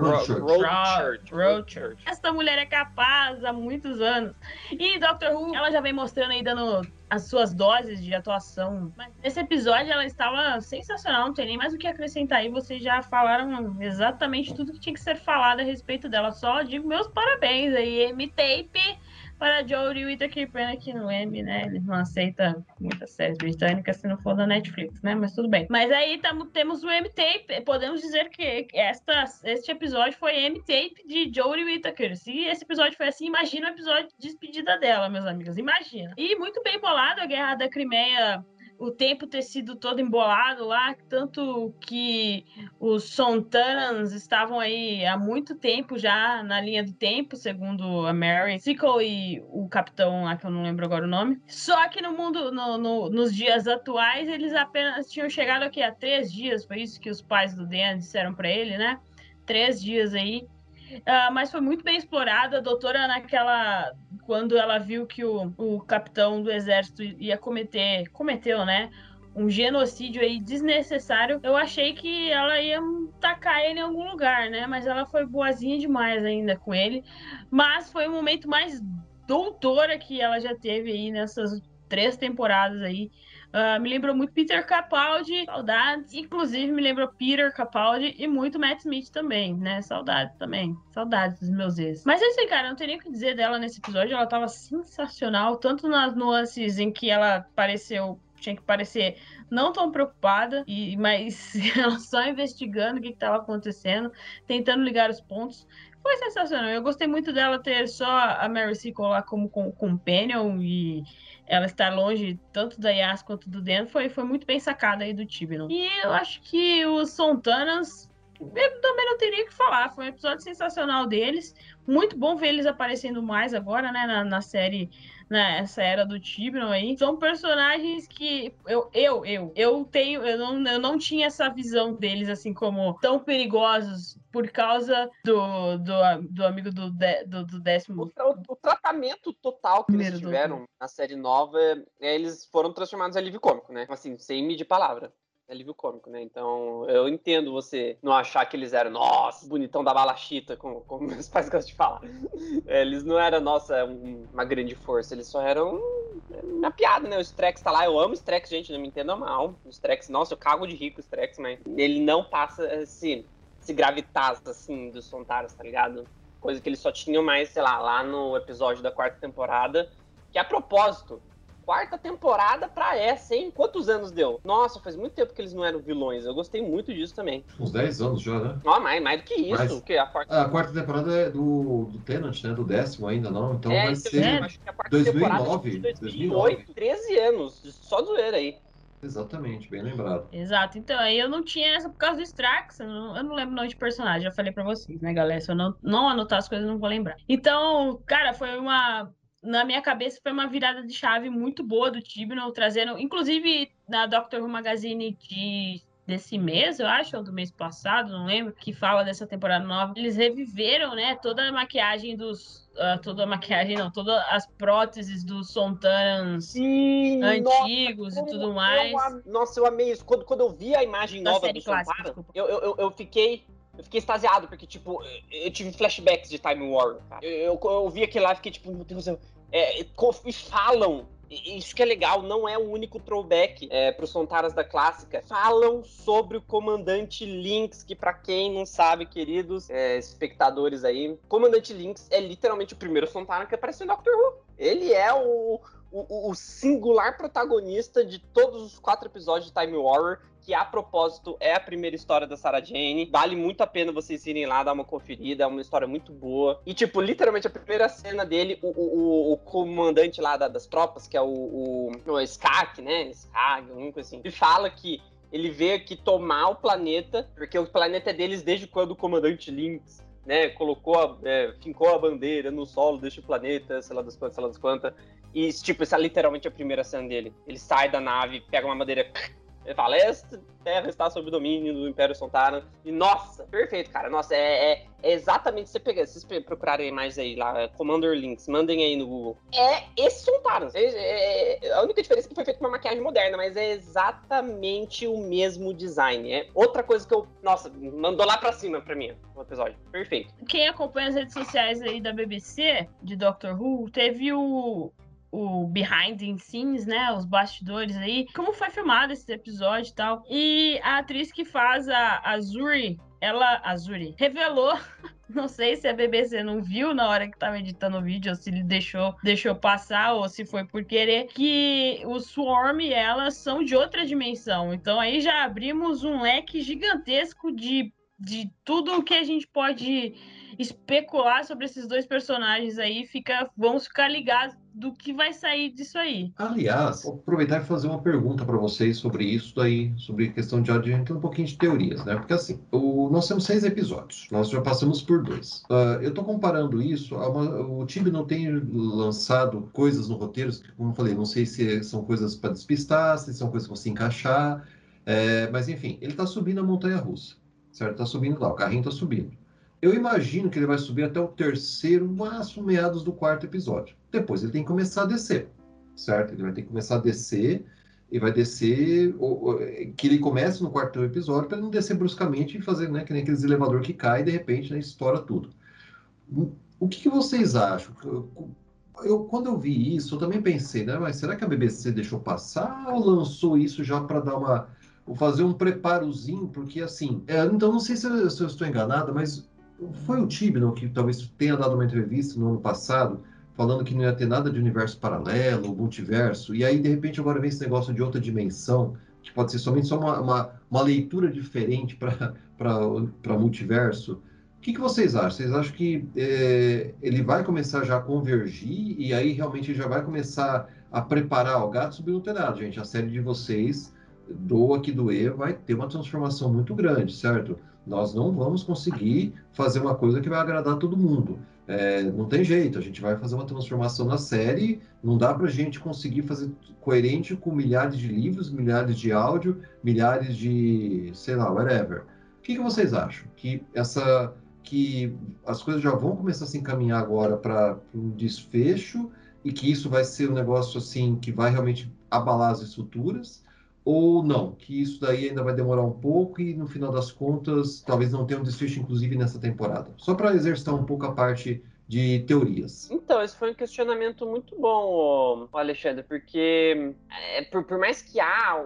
Broadchurch. Essa mulher é capaz há muitos anos. E Doctor Who, ela já vem mostrando aí, dando as suas doses de atuação. Mas nesse episódio ela estava sensacional, não tem nem mais o que acrescentar aí. Vocês já falaram exatamente tudo que tinha que ser falado a respeito dela. Só digo meus parabéns aí, M-Tape para Jory Whittaker, que no M, né, ele não aceita muitas séries britânicas se não for da Netflix, né, mas tudo bem. Mas aí tamo, temos o M-Tape, podemos dizer que esta, este episódio foi M-Tape de Jory Whittaker. Se esse episódio foi assim, imagina o episódio de despedida dela, meus amigos, imagina. E muito bem bolado, a Guerra da Crimeia o tempo ter sido todo embolado lá, tanto que os Sontarans estavam aí há muito tempo já na linha do tempo, segundo a Mary Sickle e o capitão lá, que eu não lembro agora o nome. Só que no mundo, no, no, nos dias atuais, eles apenas tinham chegado aqui há três dias, foi isso que os pais do Dan disseram para ele, né? Três dias aí. Uh, mas foi muito bem explorado. A doutora, naquela. Quando ela viu que o, o capitão do exército ia cometer. Cometeu, né? Um genocídio aí desnecessário. Eu achei que ela ia tacar ele em algum lugar, né? Mas ela foi boazinha demais ainda com ele. Mas foi o momento mais doutora que ela já teve aí nessas três temporadas aí. Uh, me lembrou muito Peter Capaldi, saudades. Inclusive, me lembrou Peter Capaldi e muito Matt Smith também, né? Saudades também. Saudades dos meus ex. Mas aí, cara. Não tem nem o que dizer dela nesse episódio. Ela tava sensacional, tanto nas nuances em que ela pareceu tinha que parecer não tão preocupada, e mas ela só investigando o que estava acontecendo, tentando ligar os pontos. Foi sensacional. Eu gostei muito dela ter só a Mary Seacole lá como companion e ela estar longe tanto da Yas quanto do dentro foi, foi muito bem sacada aí do Tibnon. E eu acho que os Sontanas eu também não teria que falar. Foi um episódio sensacional deles. Muito bom ver eles aparecendo mais agora, né? Na, na série nessa era do Tibnon aí, são personagens que eu, eu, eu, eu tenho, eu não, eu não tinha essa visão deles assim como tão perigosos por causa do, do, do amigo do, do, do décimo. O, o, tratamento total que eles tiveram na série nova, é, eles foram transformados em alívio cômico, né? Assim, sem medir palavra alívio cômico, né? Então eu entendo você não achar que eles eram, nossa, bonitão da balachita, como, como meus pais gostam de falar. Eles não eram, nossa, um, uma grande força, eles só eram uma piada, né? O Strex tá lá, eu amo o Strex, gente, não me entenda mal. O Strex, nossa, eu cago de rico o Strex, mas ele não passa esse, esse gravitas, assim, dos Sontaras, tá ligado? Coisa que eles só tinham mais, sei lá, lá no episódio da quarta temporada, que a propósito, quarta temporada pra essa, hein? Quantos anos deu? Nossa, faz muito tempo que eles não eram vilões. Eu gostei muito disso também. Uns 10 anos já, né? Ó, mais, mais do que isso. Mas, que a, quarta... a quarta temporada é do, do Tenant, né? Do décimo ainda, não? Então é, vai então, ser. É, acho que a quarta 2009, temporada 2008, 2009. 13 anos. Só zoeira aí. Exatamente, bem lembrado. Exato, então aí eu não tinha essa por causa do Strax, eu não, eu não lembro o nome de personagem, já falei pra vocês, né, galera? Se eu não, não anotar as coisas, eu não vou lembrar. Então, cara, foi uma na minha cabeça foi uma virada de chave muito boa do Tibnall, trazendo, inclusive na Doctor Who Magazine de desse mês, eu acho, ou do mês passado, não lembro, que fala dessa temporada nova. Eles reviveram, né, toda a maquiagem dos uh, toda a maquiagem, não, todas as próteses dos Sontarans Sim, antigos nossa, e tudo mais. Eu, nossa, eu amei isso. Quando, quando eu vi a imagem da nova do Sontaran, eu, eu, eu fiquei eu fiquei extasiado, porque, tipo, eu tive flashbacks de Time War, cara. Eu, eu, eu vi aquilo lá e fiquei, tipo, meu Deus, eu, é, e falam isso que é legal, não é o único throwback é, para os Sontaras da clássica. Falam sobre o comandante Lynx, que para quem não sabe, queridos é, espectadores aí, comandante Lynx é literalmente o primeiro Sontara que apareceu em Doctor Who. Ele é o, o, o, singular protagonista de todos os quatro episódios de Time Warrior que a propósito é a primeira história da Sarah Jane. Vale muito a pena vocês irem lá dar uma conferida, é uma história muito boa. E, tipo, literalmente a primeira cena dele, o, o, o comandante lá da, das tropas, que é o, o, o Skak, né? Skag, alguma coisa assim, ele fala que ele veio aqui tomar o planeta, porque o planeta é deles desde quando o comandante Lynx né, colocou, a, é, fincou a bandeira no solo deste planeta, sei lá das quantas, sei lá das quantas. E, tipo, essa é literalmente a primeira cena dele. Ele sai da nave, pega uma madeira, fala, esta terra está sob domínio do Império Sontaran. E, nossa, perfeito, cara. Nossa, é, é, é exatamente, você pegar, se vocês procurarem mais aí lá, Commander Links, mandem aí no Google. É esse Sontaran. É, é, é, a única diferença é que foi feito uma maquiagem moderna, mas é exatamente o mesmo design. É outra coisa que eu, nossa, mandou lá pra cima pra mim o episódio. Perfeito. Quem acompanha as redes sociais aí da BBC, de Doctor Who, teve o o behind the scenes, né? Os bastidores aí. Como foi filmado esse episódio e tal. E a atriz que faz a, a Zuri, ela, a Zuri, revelou. Não sei se a BBC não viu na hora que tava editando o vídeo, ou se ele deixou, deixou passar, ou se foi por querer, que o Swarm e ela são de outra dimensão. Então aí já abrimos um leque gigantesco de, de tudo o que a gente pode especular sobre esses dois personagens aí, fica, vamos ficar ligados do que vai sair disso aí. Aliás, vou aproveitar e fazer uma pergunta para vocês sobre isso daí, sobre a questão de adiante, um pouquinho de teorias, né? Porque assim, o, nós temos seis episódios, nós já passamos por dois. Uh, eu estou comparando isso, uma, o time não tem lançado coisas no roteiro, como eu falei, não sei se são coisas para despistar, se são coisas para se encaixar, é, mas enfim, ele está subindo a montanha russa, certo? Está subindo lá, o carrinho está subindo. Eu imagino que ele vai subir até o terceiro, máximo meados do quarto episódio. Depois ele tem que começar a descer, certo? Ele vai ter que começar a descer e vai descer, ou, ou, que ele comece no quarto episódio para não descer bruscamente e fazer, né, que nem aqueles elevador que cai e de repente né, estoura tudo. O que, que vocês acham? eu, quando eu vi isso, eu também pensei, né? Mas será que a BBC deixou passar ou lançou isso já para dar uma. fazer um preparozinho? Porque assim. É, então, não sei se eu, se eu estou enganado, mas foi o Tibnon que talvez tenha dado uma entrevista no ano passado falando que não ia ter nada de universo paralelo, multiverso, e aí de repente agora vem esse negócio de outra dimensão, que pode ser somente só uma, uma, uma leitura diferente para multiverso. O que, que, vocês acham? Vocês acham que é, ele vai começar já a convergir e aí realmente já vai começar a preparar o gato telhado, gente? A série de vocês, doa que doer, vai ter uma transformação muito grande, certo? Nós não vamos conseguir fazer uma coisa que vai agradar todo mundo. É, não tem jeito, a gente vai fazer uma transformação na série, não dá para a gente conseguir fazer coerente com milhares de livros, milhares de áudio, milhares de, sei lá, whatever. O que, que vocês acham? Que essa que as coisas já vão começar a se encaminhar agora para um desfecho e que isso vai ser um negócio assim que vai realmente abalar as estruturas ou não, que isso daí ainda vai demorar um pouco e no final das contas talvez não tenha um desfecho inclusive nessa temporada. Só para exercitar um pouco a parte de teorias. Então, esse foi um questionamento muito bom, Alexandre, porque é, por, por, mais que há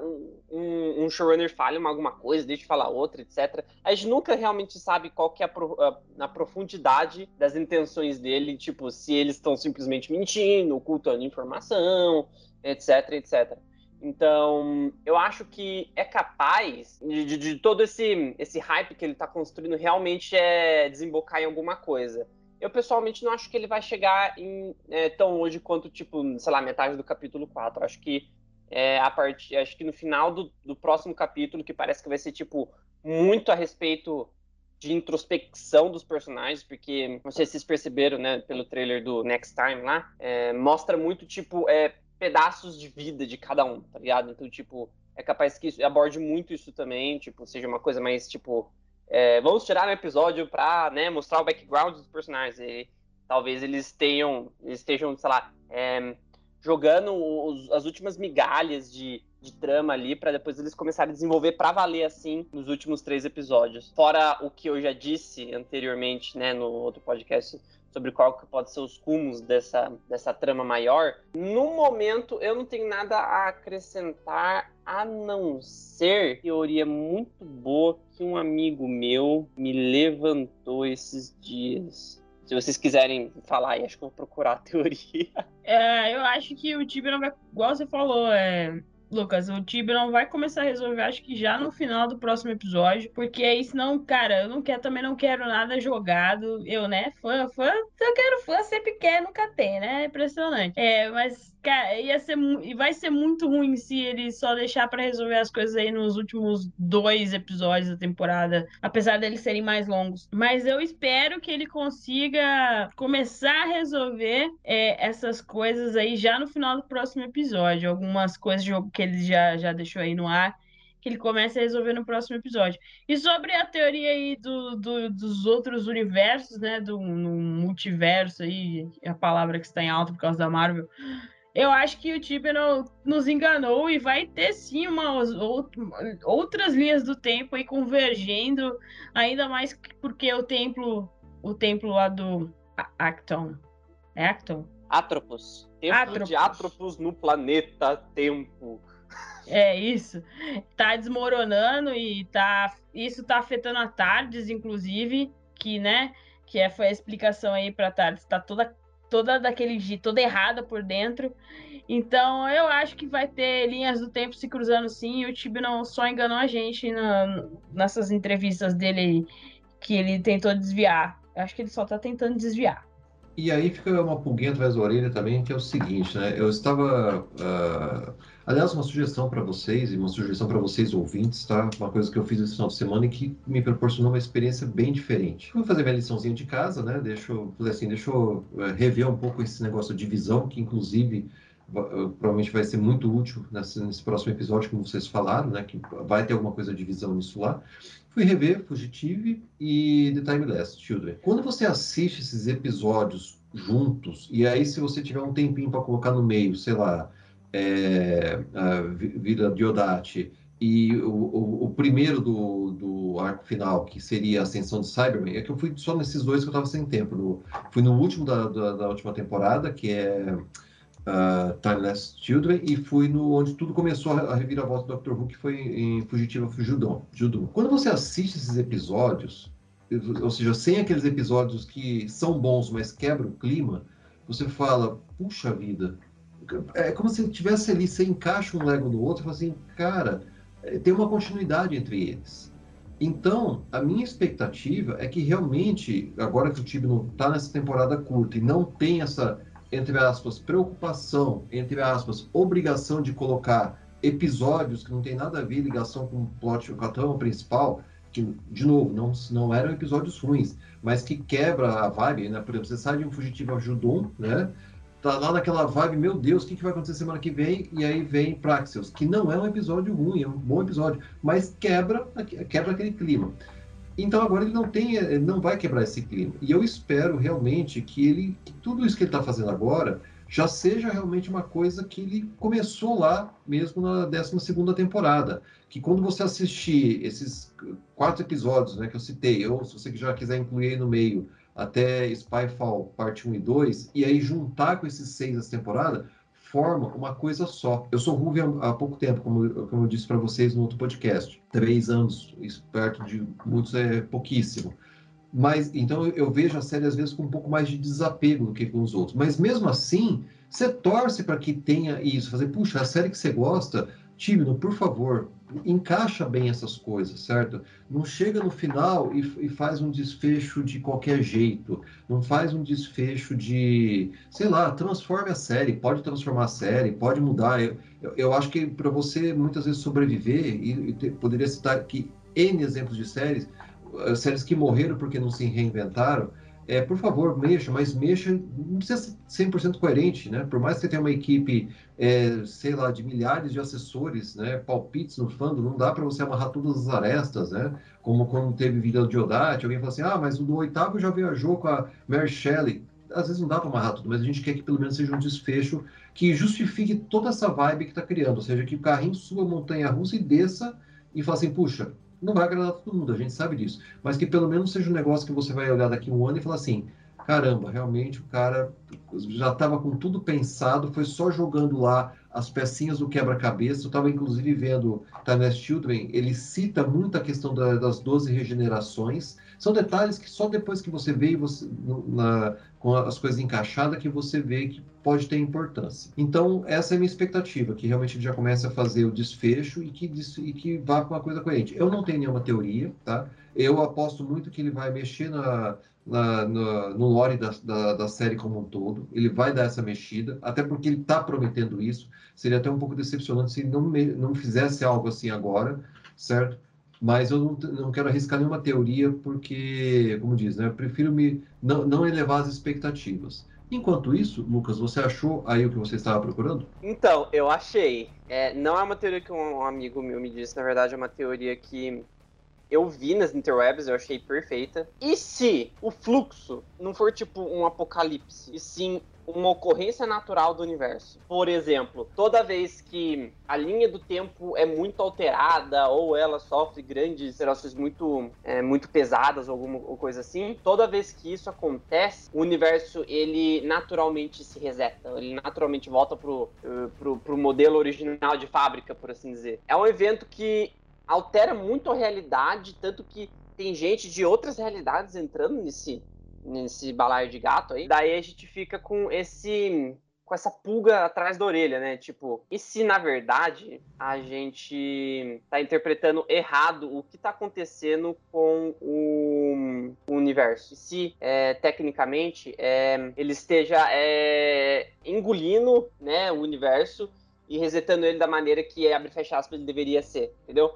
um, um, showrunner fale uma alguma coisa, deixe de falar outra, etc., a gente nunca realmente sabe qual é a, a, a profundidade das intenções dele, tipo, se eles estão simplesmente mentindo, ocultando informação, etc, etc. Então, eu acho que é capaz de, de, de todo esse, esse hype que ele está construindo realmente é desembocar em alguma coisa. Eu pessoalmente não acho que ele vai chegar em, é, tão longe quanto, tipo, sei lá, metade do capítulo 4. Acho que é, a parte, acho que no final do, do próximo capítulo, que parece que vai ser, tipo, muito a respeito de introspecção dos personagens, porque não sei se vocês perceberam, né, pelo trailer do Next Time lá, é, mostra muito, tipo, é, pedaços de vida de cada um, tá ligado? Então, tipo, é capaz que isso aborde muito isso também, tipo, seja uma coisa mais, tipo, é, vamos tirar um episódio para né, mostrar o background dos personagens. E talvez eles tenham, eles estejam, sei lá, é, jogando os, as últimas migalhas de, de trama ali para depois eles começarem a desenvolver para valer assim nos últimos três episódios. Fora o que eu já disse anteriormente, né, no outro podcast sobre qual que pode ser os rumos dessa, dessa trama maior. No momento, eu não tenho nada a acrescentar a não ser teoria muito boa que um amigo meu me levantou esses dias. Se vocês quiserem falar acho que eu vou procurar a teoria. É, eu acho que o Tibia não vai, igual você falou, é, Lucas, o Tibia não vai começar a resolver, acho que já no final do próximo episódio, porque aí senão, cara, eu não quero, também não quero nada jogado, eu, né, fã, fã, eu quero fã, sempre quer, nunca tem, né, impressionante. É, mas, cara, ia ser, e vai ser muito ruim se ele só deixar para resolver as coisas aí nos últimos dois episódios da temporada, apesar deles serem mais longos. Mas eu espero que ele consiga começar a resolver é, essas coisas aí já no final do próximo episódio, algumas coisas que ele já, já deixou aí no ar, que ele começa a resolver no próximo episódio. E sobre a teoria aí do, do dos outros universos, né, do multiverso aí, a palavra que está em alta por causa da Marvel, eu acho que o Tibero nos enganou e vai ter sim umas outras linhas do tempo aí convergendo, ainda mais porque o templo, o templo lá do Acton, é Acton? Atropos. Templo Atropos. de Atropos no planeta Tempo. É isso. Tá desmoronando e tá isso tá afetando a Tardes, inclusive, que, né, que é, foi a explicação aí para Tardes, tá toda toda daquele jeito, toda errada por dentro. Então, eu acho que vai ter linhas do tempo se cruzando sim, e o Tibi não só enganou a gente na, nessas entrevistas dele que ele tentou desviar. Eu acho que ele só tá tentando desviar. E aí fica uma pulguinha atrás da orelha também, que é o seguinte, né? Eu estava. Uh, aliás, uma sugestão para vocês, e uma sugestão para vocês ouvintes, tá? Uma coisa que eu fiz esse final de semana e que me proporcionou uma experiência bem diferente. Fui fazer minha liçãozinha de casa, né? Deixa eu, assim, deixa eu uh, rever um pouco esse negócio de divisão, que inclusive uh, provavelmente vai ser muito útil nesse, nesse próximo episódio, como vocês falaram, né? Que vai ter alguma coisa de divisão nisso lá. Fui rever Fugitive e The Timeless Children. Quando você assiste esses episódios juntos, e aí se você tiver um tempinho para colocar no meio, sei lá, é, a Vida Diodati E o, o, o primeiro do, do, arco final, que seria a Ascensão de Cyberman, é que eu fui só nesses dois que eu estava sem tempo. No, fui no último da, da, da, última temporada, que é uh, Timeless Children, e fui no onde tudo começou a, a reviravolta do Doctor Who, que foi em Fugitiva. Judon. Quando você assiste esses episódios, ou seja, sem aqueles episódios que são bons, mas quebram o clima, você fala, puxa vida, é como se tivesse ali, você encaixa um Lego no outro e fala assim, cara, é, tem uma continuidade entre eles. Então, a minha expectativa é que realmente, agora que o time não está nessa temporada curta e não tem essa, entre aspas, preocupação, entre aspas, obrigação de colocar episódios que não tem nada a ver, ligação com o plot, com a trama principal, que, de novo, não, não eram episódios ruins, mas que quebra a vibe, né? Por exemplo, você sai de um fugitivo a Judon, né? Tá lá naquela vibe, meu Deus, o que, que vai acontecer semana que vem? E aí vem Praxeus, que não é um episódio ruim, é um bom episódio, mas quebra, quebra aquele clima. Então agora ele não tem, ele não vai quebrar esse clima. E eu espero realmente que ele, que tudo isso que ele está fazendo agora, já seja realmente uma coisa que ele começou lá mesmo na 12 temporada. Que quando você assistir esses quatro episódios né, que eu citei, ou se você já quiser incluir aí no meio até Spyfall parte 1 e 2, e aí juntar com esses seis essa temporada, forma uma coisa só. Eu sou Ruve há, pouco tempo, como, como eu disse para vocês no outro podcast. Três anos, perto de muitos é pouquíssimo. Mas então eu vejo a série às vezes com um pouco mais de desapego do que com os outros. Mas mesmo assim, você torce para que tenha isso, fazer, puxa, a série que você gosta, tímido, por favor, encaixa bem essas coisas, certo? Não chega no final e, e, faz um desfecho de qualquer jeito, não faz um desfecho de, sei lá, transforme a série, pode transformar a série, pode mudar. Eu, eu, eu acho que para você muitas vezes sobreviver, e, e poderia citar aqui N exemplos de séries, eh, séries que morreram porque não se reinventaram, é, por favor, mexa, mas mexa, não precisa ser 100% coerente, né? Por mais que você tenha uma equipe, é, sei lá, de milhares de assessores, né? Palpites no fando, não dá para você amarrar todas as arestas, né? Como quando teve Vida de Odate, alguém fala assim, ah, mas o do oitavo já viajou com a Mary Shelley. Às vezes não dá para amarrar tudo, mas a gente quer que pelo menos seja um desfecho que justifique toda essa vibe que está criando, ou seja, que o carrinho suba a montanha russa e desça e fala assim, puxa, não vai agradar todo mundo, a gente sabe disso. Mas que pelo menos seja um negócio que você vai olhar daqui um ano e falar assim: caramba, realmente o cara já estava com tudo pensado, foi só jogando lá as pecinhas do quebra-cabeça. Eu estava inclusive vendo Timeless Children, ele cita muito a questão da, das 12 regenerações. São detalhes que só depois que você vê você, na, com as coisas encaixadas que você vê que pode ter importância. Então, essa é a minha expectativa, que realmente ele já comece a fazer o desfecho e que, e que vá com uma coisa coerente. Eu não tenho nenhuma teoria, tá? Eu aposto muito que ele vai mexer na, na, na, no lore da, da, da, série como um todo. Ele vai dar essa mexida, até porque ele está prometendo isso. Seria até um pouco decepcionante se ele não, me, não fizesse algo assim agora, certo? Mas eu não, não quero arriscar nenhuma teoria, porque, como diz, né, eu prefiro me, não, não elevar as expectativas. Enquanto isso, Lucas, você achou aí o que você estava procurando? Então, eu achei. É, não é uma teoria que um amigo meu me disse, na verdade é uma teoria que eu vi nas interwebs, eu achei perfeita. E se o fluxo não for tipo um apocalipse, e sim uma ocorrência natural do universo. Por exemplo, toda vez que a linha do tempo é muito alterada ou ela sofre grandes alterações muito, é, muito pesadas ou alguma coisa assim, toda vez que isso acontece, o universo ele naturalmente se reseta, ele naturalmente volta pro, pro, pro modelo original de fábrica, por assim dizer. É um evento que altera muito a realidade, tanto que tem gente de outras realidades entrando nesse, nesse balaio de gato aí. Daí a gente fica com esse com essa pulga atrás da orelha, né? Tipo, e se na verdade a gente tá interpretando errado o que tá acontecendo com o, universo? E se é, tecnicamente é, ele esteja é, engolindo né, o universo e resetando ele da maneira que abre e fecha aspas ele deveria ser, entendeu?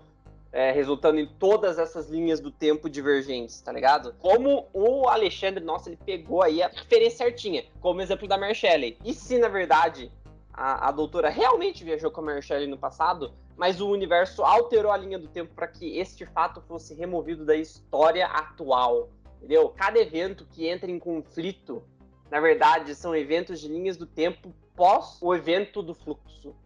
É, resultando em todas essas linhas do tempo divergentes, tá ligado? Como o Alexandre, nossa, ele pegou aí a referência certinha, como exemplo da Mary E se, na verdade, a, a doutora realmente viajou com a Mary no passado, mas o universo alterou a linha do tempo para que este fato fosse removido da história atual, entendeu? Cada evento que entra em conflito, na verdade, são eventos de linhas do tempo pós o evento do fluxo.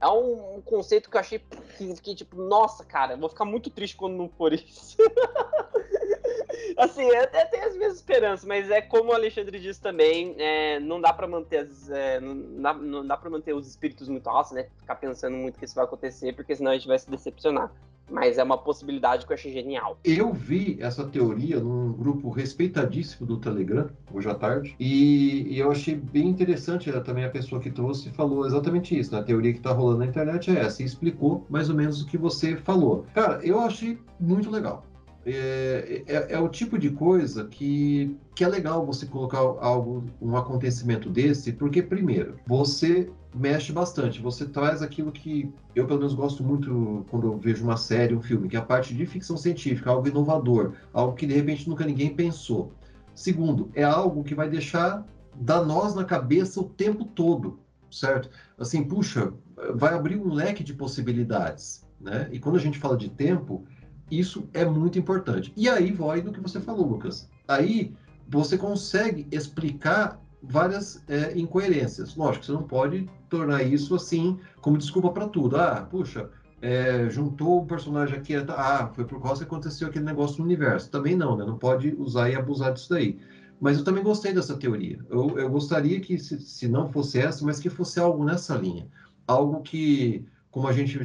É um, conceito que eu achei que fiquei tipo, nossa, cara, vou ficar muito triste quando não for isso. assim, eu até tenho as minhas esperanças, mas é como o Alexandre disse também, é, não dá para manter as, é, não dá, dá para manter os espíritos muito altos, né? Ficar pensando muito que isso vai acontecer, porque senão a gente vai se decepcionar. Mas é uma possibilidade que eu achei genial. Eu vi essa teoria num grupo respeitadíssimo do Telegram, hoje à tarde, e, e eu achei bem interessante né, também a pessoa que trouxe falou exatamente isso. Né? A teoria que está rolando na internet é essa, e explicou mais ou menos o que você falou. Cara, eu achei muito legal. É, é, é, o tipo de coisa que, que é legal você colocar algo, um acontecimento desse, porque, primeiro, você mexe bastante. Você traz aquilo que eu, pelo menos, gosto muito quando eu vejo uma série, um filme, que é a parte de ficção científica, algo inovador, algo que de repente nunca ninguém pensou. Segundo, é algo que vai deixar dar nós na cabeça o tempo todo, certo? Assim, puxa, vai abrir um leque de possibilidades, né? E quando a gente fala de tempo, isso é muito importante. E aí vai no que você falou, Lucas. Aí você consegue explicar várias é, incoerências. Lógico, você não pode tornar isso assim como desculpa para tudo. Ah, puxa, é, juntou um personagem aqui, ah, foi por causa que aconteceu aquele negócio no universo. Também não, né? Não pode usar e abusar disso daí. Mas eu também gostei dessa teoria. Eu, eu gostaria que, se, se não fosse essa, mas que fosse algo nessa linha. Algo que, como a gente,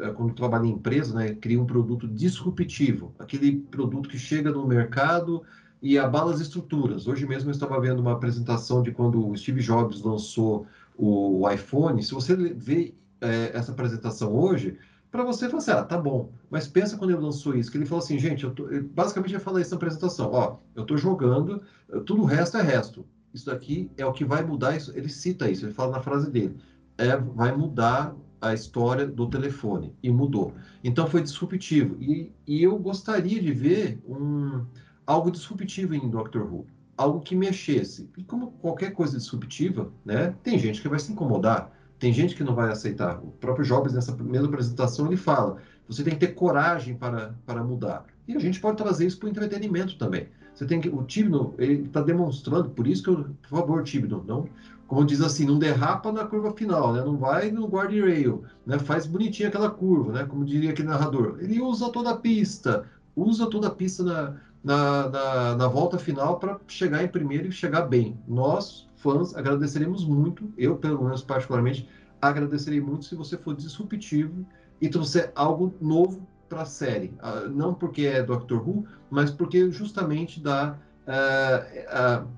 é, quando trabalha em empresa, né, cria um produto disruptivo. Aquele produto que chega no mercado e abala as estruturas. Hoje mesmo eu estava vendo uma apresentação de quando o Steve Jobs lançou o, iPhone. Se você vê é, essa apresentação hoje, para você falar assim, ah, tá bom. Mas pensa quando ele lançou isso, que ele falou assim, gente, tô, basicamente ele fala isso na apresentação, ó, eu estou jogando, tudo o resto é resto. Isso daqui é o que vai mudar isso. Ele cita isso, ele fala na frase dele. É, vai mudar a história do telefone. E mudou. Então foi disruptivo. E, e eu gostaria de ver um algo disruptivo em Doctor Who, algo que mexesse. E como qualquer coisa disruptiva, né, tem gente que vai se incomodar, tem gente que não vai aceitar. O próprio Jobs, nessa mesma apresentação, ele fala: você tem que ter coragem para, para mudar. E a gente pode trazer isso para o entretenimento também. Você tem que, o Tibno, ele está demonstrando, por isso que eu, por favor, Tibno, não, como diz assim, não derrapa na curva final, né? Não vai no guardrail, né? Faz bonitinho aquela curva, né? Como diria aquele narrador. Ele usa toda a pista, usa toda a pista na, na, na, na volta final para chegar em primeiro e chegar bem. Nós, fãs, agradeceremos muito, eu, pelo menos particularmente, agradecerei muito se você for disruptivo e trouxer algo novo para a série. Uh, não porque é Doctor Who, mas porque justamente dá uh, uh,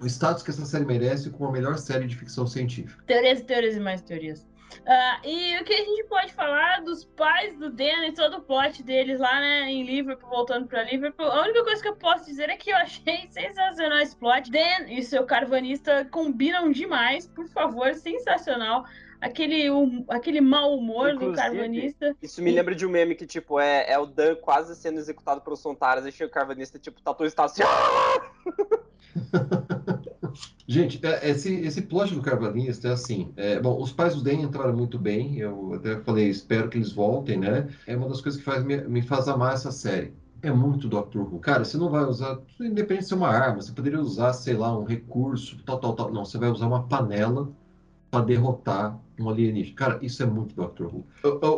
o status que essa série merece como a melhor série de ficção científica. Teorias, teorias e mais teorias. Uh, e o que a gente pode falar dos pais do Dan e todo o plot deles lá, né, em Liverpool, voltando pra Liverpool. A única coisa que eu posso dizer é que eu achei sensacional esse plot. Dan e seu carvanista combinam demais, por favor, sensacional. Aquele, um, aquele mau humor Inclusive, do carvanista. Isso me lembra de um meme que, tipo, é, é o Dan quase sendo executado pelos Sontaras, e o carvanista, tipo, tatu está assim. Gente, é, esse, esse plot do Carvanista é assim. É, bom, os pais do Dan entraram muito bem. Eu até falei, espero que eles voltem, né? É uma das coisas que faz, me, me faz amar essa série. É muito Doctor Who. Cara, você não vai usar, independente de ser uma arma, você poderia usar, sei lá, um recurso, tal, tal, tal. Não, você vai usar uma panela para derrotar um alienígena. Cara, isso é muito Doctor Who.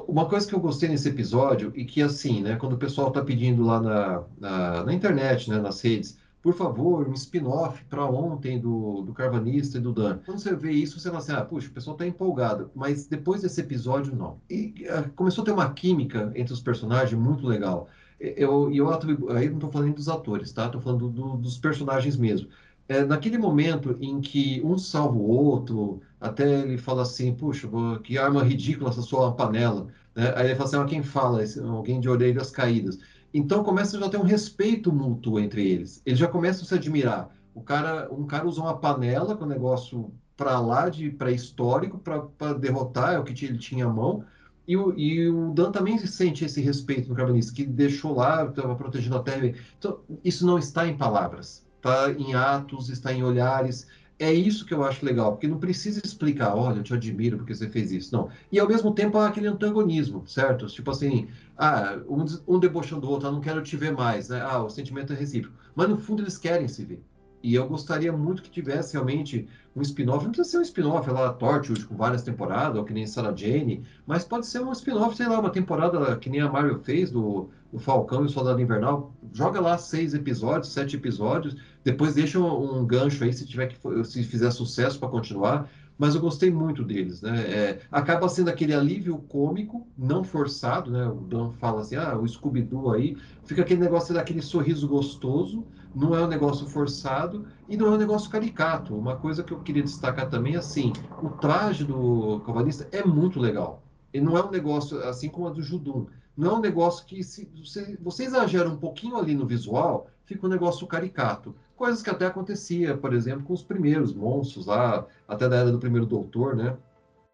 Uma coisa que eu gostei nesse episódio, e que assim, né, quando o pessoal tá pedindo lá na, na, na internet, né, nas redes, por favor, um spin-off para ontem do, do Carvanista e do Dan. Quando você vê isso, você fala assim, ah, puxa, o pessoal está empolgado. Mas depois desse episódio, não. E uh, começou a ter uma química entre os personagens muito legal. Eu, eu aí não estou falando dos atores, tá? Estou falando do, dos personagens mesmo. É, naquele momento em que um salva o outro, até ele fala assim, puxa, que arma ridícula essa sua panela. Né? Aí ele fala assim, ah, quem fala? Alguém de orelhas caídas. Então começa já a ter um respeito mútuo entre eles. Eles já começam a se admirar. O cara, um cara usa uma panela com o negócio para lá de pré-histórico para derrotar, é o que ele tinha à mão. E o, e o Dan também sente esse respeito no Carbonista, que deixou lá, estava protegendo a terra. Então, isso não está em palavras, está em atos, está em olhares é isso que eu acho legal, porque não precisa explicar, olha, eu te admiro porque você fez isso, não. E ao mesmo tempo há aquele antagonismo, certo? Tipo assim, ah, um, um debochando o outro, não quero te ver mais, né? Ah, o sentimento é recíproco. Mas no fundo eles querem se ver. E eu gostaria muito que tivesse realmente um spin-off. Não precisa ser um spin-off lá, Torchwood, com várias temporadas, ou que nem Sarah Jane, mas pode ser um spin-off, sei lá, uma temporada que nem a Mario fez, do, do Falcão e o Soldado Invernal. Joga lá seis episódios, sete episódios, depois deixa um, um gancho aí se tiver que se fizer sucesso para continuar mas eu gostei muito deles, né? É, acaba sendo aquele alívio cômico, não forçado, né? O Dan fala assim, ah, o Scooby-Doo aí, fica aquele negócio daquele sorriso gostoso, não é um negócio forçado e não é um negócio caricato. Uma coisa que eu queria destacar também, assim, o traje do cavalista é muito legal. Ele não é um negócio assim como a do Judum. Não é um negócio que, se você, você exagera um pouquinho ali no visual, fica um negócio caricato. Coisas que até acontecia, por exemplo, com os primeiros monstros lá, até da era do primeiro doutor, né?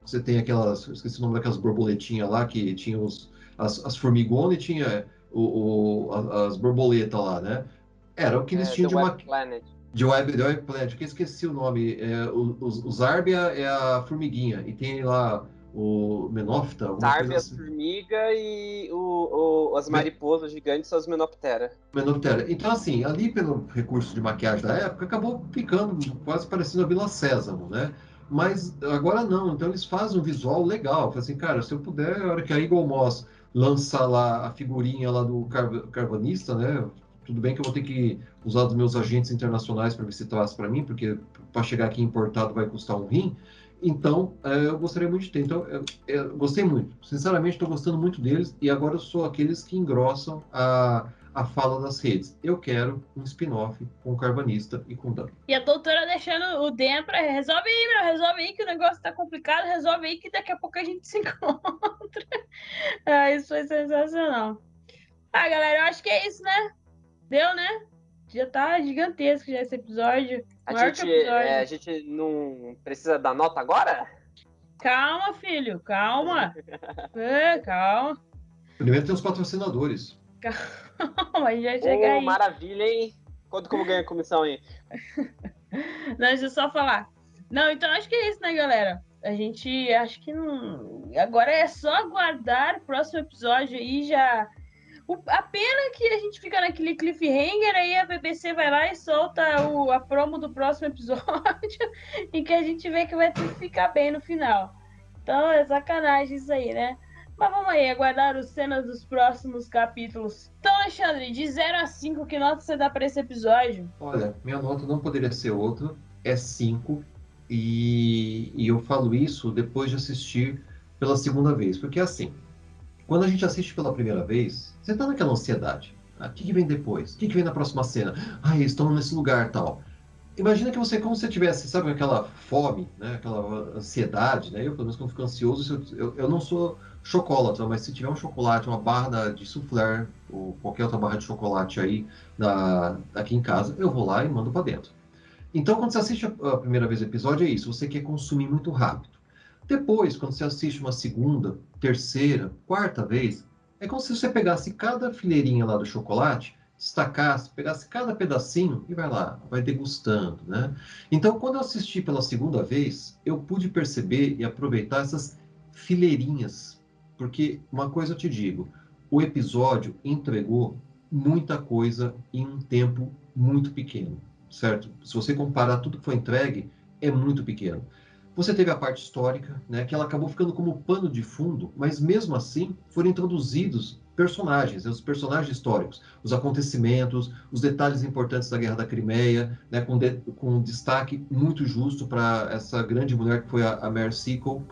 Você tem aquelas, esqueci o nome daquelas borboletinhas lá, que tinha os, as, as formigonas e tinha o, o, as borboletas lá, né? Era o que eles é, tinham de uma... Planet. De Web, The Web Planet, que eu esqueci o nome. É, os, os Zarbia é a formiguinha, e tem lá o Menófita. Sarve, assim. as formigas e o, o, as mariposas gigantes são os Menoptera. Menoptera. Então, assim, ali pelo recurso de maquiagem da época, acabou ficando quase parecendo a Vila Sésamo, né? Mas agora não, então eles fazem um visual legal. Assim, cara, se eu puder, a hora que a Eagle Moss lança lá a figurinha lá do car carvanista, né? Tudo bem que eu vou ter que usar dos meus agentes internacionais para ver se para mim, porque para chegar aqui importado vai custar um rim. Então, é, eu gostaria muito de ter. Então, eu, eu gostei muito. Sinceramente, estou gostando muito deles. E agora eu sou aqueles que engrossam a, a fala das redes. Eu quero um spin-off com o Carvanista e com o Dan. E a doutora deixando o Dan para resolve aí, meu, resolve aí que o negócio está complicado, resolve aí que daqui a pouco a gente se encontra. ah, isso foi sensacional. Ah, galera, eu acho que é isso, né? Deu, né? Já tá gigantesco já esse episódio. A gente, é, a gente não precisa dar nota agora? Calma, filho, calma. é, calma. Primeiro tem os patrocinadores. Calma, já chega oh, aí. Maravilha, hein? Quanto como ganha comissão aí? não, deixa eu só falar. Não, então acho que é isso, né, galera? A gente acho que não. Agora é só aguardar o próximo episódio aí já a pena que a gente fica naquele cliffhanger, aí a BBC vai lá e solta o, a promo do próximo episódio, e que a gente vê que vai ficar bem no final. Então é sacanagem isso aí, né? Mas vamos aí, aguardar os cenas dos próximos capítulos. Então, Alexandre, de 0 a 5, que nota você dá para esse episódio? Olha, minha nota não poderia ser outra, é 5. E, e eu falo isso depois de assistir pela segunda vez, porque é assim, quando a gente assiste pela primeira vez, você tá naquela ansiedade. Ah, o que, que, vem depois? O que, que, vem na próxima cena? Ah, eles estão nesse lugar tal. Imagina que você, como se tivesse, sabe, aquela fome, né? aquela ansiedade, né? Eu, pelo menos, quando fico ansioso, eu, eu, eu não sou chocolate, mas se tiver um chocolate, uma barra de soufflé, ou qualquer outra barra de chocolate aí na, aqui em casa, eu vou lá e mando para dentro. Então, quando você assiste a primeira vez o episódio, é isso. Você quer consumir muito rápido. Depois, quando você assiste uma segunda, terceira, quarta vez, é como se você pegasse cada fileirinha lá do chocolate, destacasse, pegasse cada pedacinho e vai lá, vai degustando, né? Então, quando eu assisti pela segunda vez, eu pude perceber e aproveitar essas fileirinhas, porque uma coisa eu te digo, o episódio entregou muita coisa em um tempo muito pequeno, certo? Se você comparar tudo que foi entregue, é muito pequeno. Você teve a parte histórica, né, que ela acabou ficando como pano de fundo, mas mesmo assim foram introduzidos personagens, né, os personagens históricos, os acontecimentos, os detalhes importantes da Guerra da Crimeia, né, com, de, com um destaque muito justo para essa grande mulher que foi a, a Mary Seacole,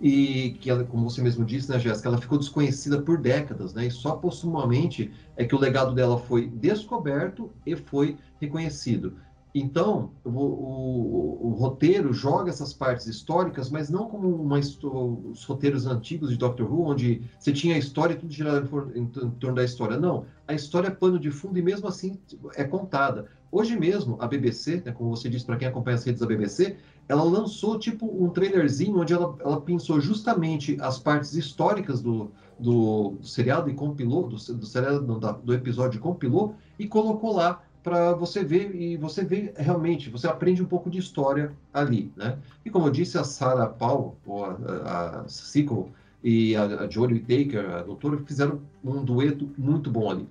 e que, ela, como você mesmo disse, né, Jéssica, ela ficou desconhecida por décadas, né, e só postumamente é que o legado dela foi descoberto e foi reconhecido. Então, o, o, o, roteiro joga essas partes históricas, mas não como uma, os roteiros antigos de Doctor Who, onde você tinha a história e tudo girado em, torno da história. Não, a história é pano de fundo e mesmo assim é contada. Hoje mesmo, a BBC, né, como você disse para quem acompanha as redes da BBC, ela lançou tipo um trailerzinho onde ela, ela pensou justamente as partes históricas do, do, do seriado e compilou, do, do, seriado, do, do episódio compilou e colocou lá para você ver e você vê realmente, você aprende um pouco de história ali, né? E como eu disse, a Sarah Paul, ou a, a Sickle e a, a Jodie a doutora, fizeram um dueto muito bom ali.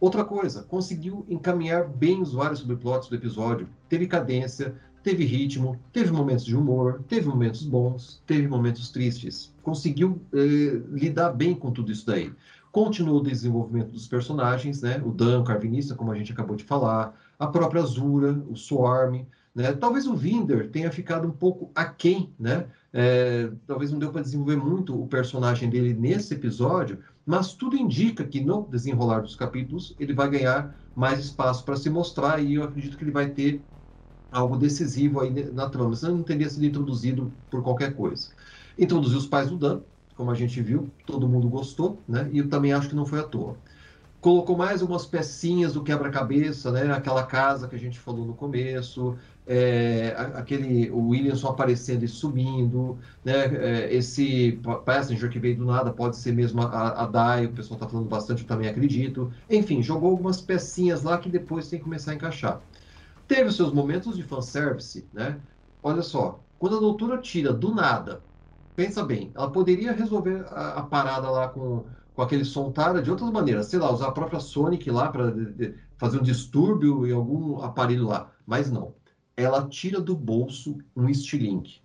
Outra coisa, conseguiu encaminhar bem os vários subplots do episódio. Teve cadência, teve ritmo, teve momentos de humor, teve momentos bons, teve momentos tristes. Conseguiu eh, lidar bem com tudo isso daí. Continuou o desenvolvimento dos personagens, né? O Dan, o Carvinista, como a gente acabou de falar, a própria Azura, o Swarm, né? Talvez o Vinder tenha ficado um pouco aquém, né? É, talvez não deu para desenvolver muito o personagem dele nesse episódio, mas tudo indica que no desenrolar dos capítulos ele vai ganhar mais espaço para se mostrar e eu acredito que ele vai ter algo decisivo aí na trama, senão não teria sido introduzido por qualquer coisa. Introduziu os pais do Dan, como a gente viu, todo mundo gostou, né? E eu também acho que não foi à toa colocou mais umas pecinhas do quebra-cabeça, né? Aquela casa que a gente falou no começo, é, aquele o Williamson aparecendo e subindo, né? É, esse passenger que veio do nada pode ser mesmo a, a Dai, o pessoal está falando bastante, eu também acredito. Enfim, jogou algumas pecinhas lá que depois tem que começar a encaixar. Teve os seus momentos de fanservice, né? Olha só, quando a doutora tira do nada, pensa bem, ela poderia resolver a, a parada lá com com aquele Sontara de outras maneiras, sei lá, usar a própria Sonic lá para fazer um distúrbio em algum aparelho lá, mas não. Ela tira do bolso um Stilink.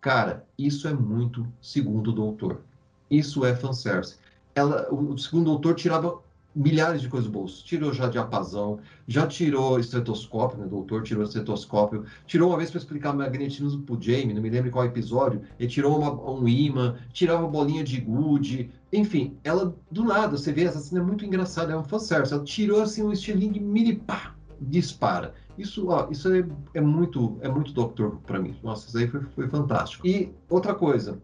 Cara, isso é muito segundo doutor. Isso é fanservice. Ela, o segundo doutor tirava milhares de coisas do bolso. Tirou já diapasão, já tirou estetoscópio, né? O doutor tirou estetoscópio, tirou uma vez para explicar magnetismo pro Jamie, não me lembro qual episódio, ele tirou uma, um imã, tirava bolinha de gude, enfim, ela do nada, você vê essa cena é muito engraçada, é um fanservice, ela tirou assim um estilingue mini pá, dispara. Isso, ó, isso é, é muito, é muito doutor para mim. Nossa, isso aí foi, foi fantástico. E outra coisa,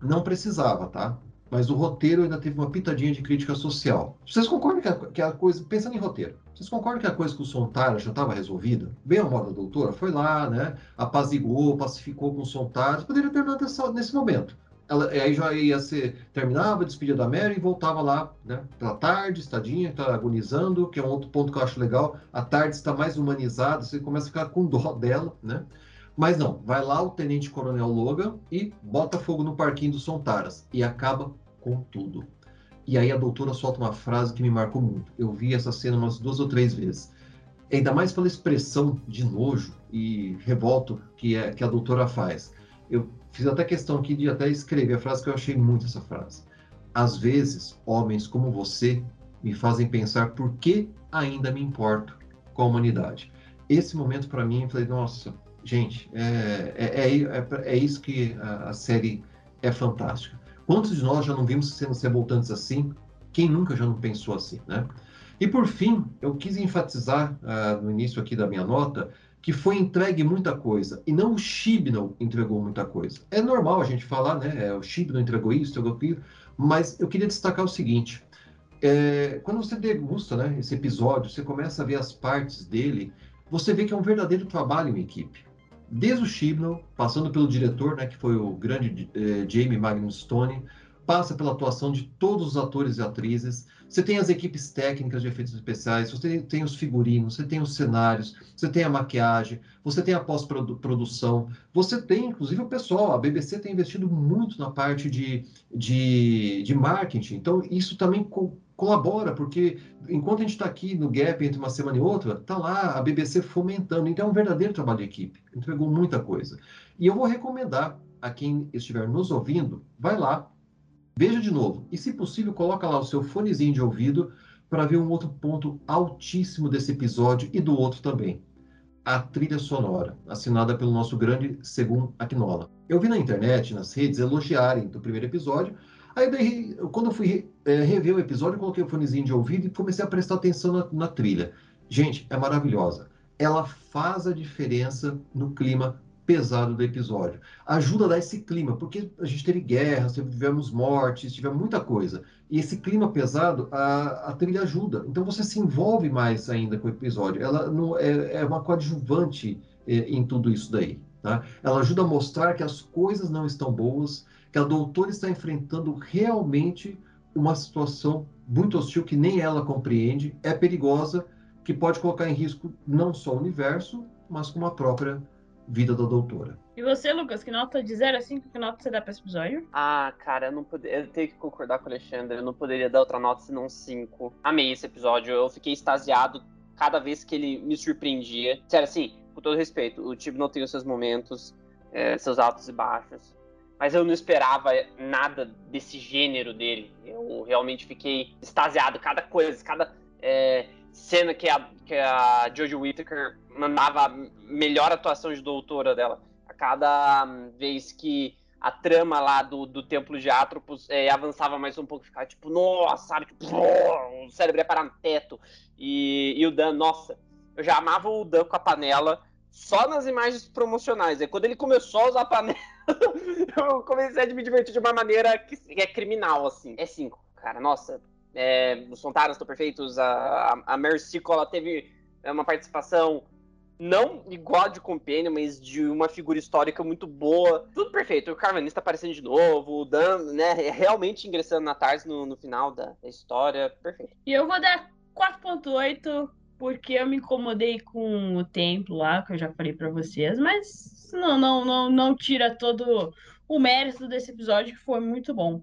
não precisava, tá? Mas o roteiro ainda teve uma pitadinha de crítica social. Vocês concordam que a, que a coisa, pensando em roteiro, vocês concordam que a coisa com o Sontara já estava resolvida? Bem a moda doutora, foi lá, né, apazigou, pacificou com o Sontara, poderia terminar nessa, nesse momento. Ela, aí já ia ser, terminava, despedia da Mary e voltava lá, né, pela tarde, estadinha, está agonizando, que é um outro ponto que eu acho legal, a tarde está mais humanizada, você começa a ficar com dó dela, né, mas não, vai lá o Tenente Coronel Logan e bota fogo no parquinho dos Sontaras e acaba com tudo. E aí a doutora solta uma frase que me marcou muito. Eu vi essa cena umas duas ou três vezes. Ainda mais pela expressão de nojo e revolto que, é, que a doutora faz. Eu fiz até questão aqui de até escrever a frase que eu achei muito essa frase. Às vezes, homens como você me fazem pensar por que ainda me importo com a humanidade. Esse momento para mim, eu falei, nossa, gente, é, é, é, é isso que a, a série é fantástica. Quantos de nós já não vimos cenas revoltantes assim? Quem nunca já não pensou assim, né? E por fim, eu quis enfatizar uh, no início aqui da minha nota que foi entregue muita coisa e não o Chibnall entregou muita coisa. É normal a gente falar, né? É, o Chibnall entregou isso, entregou aquilo, mas eu queria destacar o seguinte: é, quando você degusta né, esse episódio, você começa a ver as partes dele, você vê que é um verdadeiro trabalho em equipe desde o Chibnall, passando pelo diretor, né, que foi o grande eh, Jamie Magnum Stone, passa pela atuação de todos os atores e atrizes. Você tem as equipes técnicas de efeitos especiais, você tem os figurinos, você tem os cenários, você tem a maquiagem, você tem a pós-produção, você tem, inclusive, o pessoal. A BBC tem investido muito na parte de, de, de marketing. Então, isso também colabora, porque enquanto a gente está aqui no gap entre uma semana e outra, está lá a BBC fomentando. Então é um verdadeiro trabalho de equipe. Entregou muita coisa. E eu vou recomendar a quem estiver nos ouvindo, vai lá, veja de novo. E se possível, coloca lá o seu fonezinho de ouvido para ver um outro ponto altíssimo desse episódio e do outro também. A trilha sonora, assinada pelo nosso grande Segum Akinola. Eu vi na internet, nas redes, elogiarem do primeiro episódio, Aí daí, quando eu fui é, rever o episódio, coloquei o fonezinho de ouvido e comecei a prestar atenção na, na trilha. Gente, é maravilhosa. Ela faz a diferença no clima pesado do episódio. Ajuda a dar esse clima, porque a gente teve guerras, tivemos mortes, tivemos muita coisa. E esse clima pesado, a, a trilha ajuda. Então você se envolve mais ainda com o episódio. Ela não, é, é uma coadjuvante é, em tudo isso daí. Tá? Ela ajuda a mostrar que as coisas não estão boas, que a doutora está enfrentando realmente uma situação muito hostil que nem ela compreende, é perigosa, que pode colocar em risco não só o universo, mas como a própria vida da doutora. E você, Lucas, que nota de 0 a 5, que nota você dá pra esse episódio? Ah, cara, eu não poderia. Eu tenho que concordar com o Alexandre. Eu não poderia dar outra nota senão 5. Amei esse episódio. Eu fiquei extasiado cada vez que ele me surpreendia. Sério, assim, com todo respeito, o time não tem os seus momentos, é, seus altos e baixos. Mas eu não esperava nada desse gênero dele. Eu realmente fiquei extasiado. Cada coisa, cada é, cena que a, que a Jojo Whittaker mandava melhor atuação de doutora dela a cada vez que a trama lá do, do templo de Atropos é, avançava mais um pouco, ficava tipo, nossa, sabe? Tipo, o cérebro ia parar no teto. E, e o Dan, nossa, eu já amava o Dan com a panela só nas imagens promocionais. E quando ele começou a usar a panela, eu comecei a me divertir de uma maneira que é criminal, assim. É cinco, cara. Nossa, é, os Sontaras estão perfeitos. A, a, a Mercy, ela teve uma participação não igual de Companion, mas de uma figura histórica muito boa. Tudo perfeito. O Carvanista aparecendo de novo, o Dan, né, realmente ingressando na Tars no, no final da, da, história. Perfeito. E eu vou dar 4.8, porque eu me incomodei com o templo lá, que eu já falei para vocês, mas não, não, não, não tira todo o mérito desse episódio, que foi muito bom.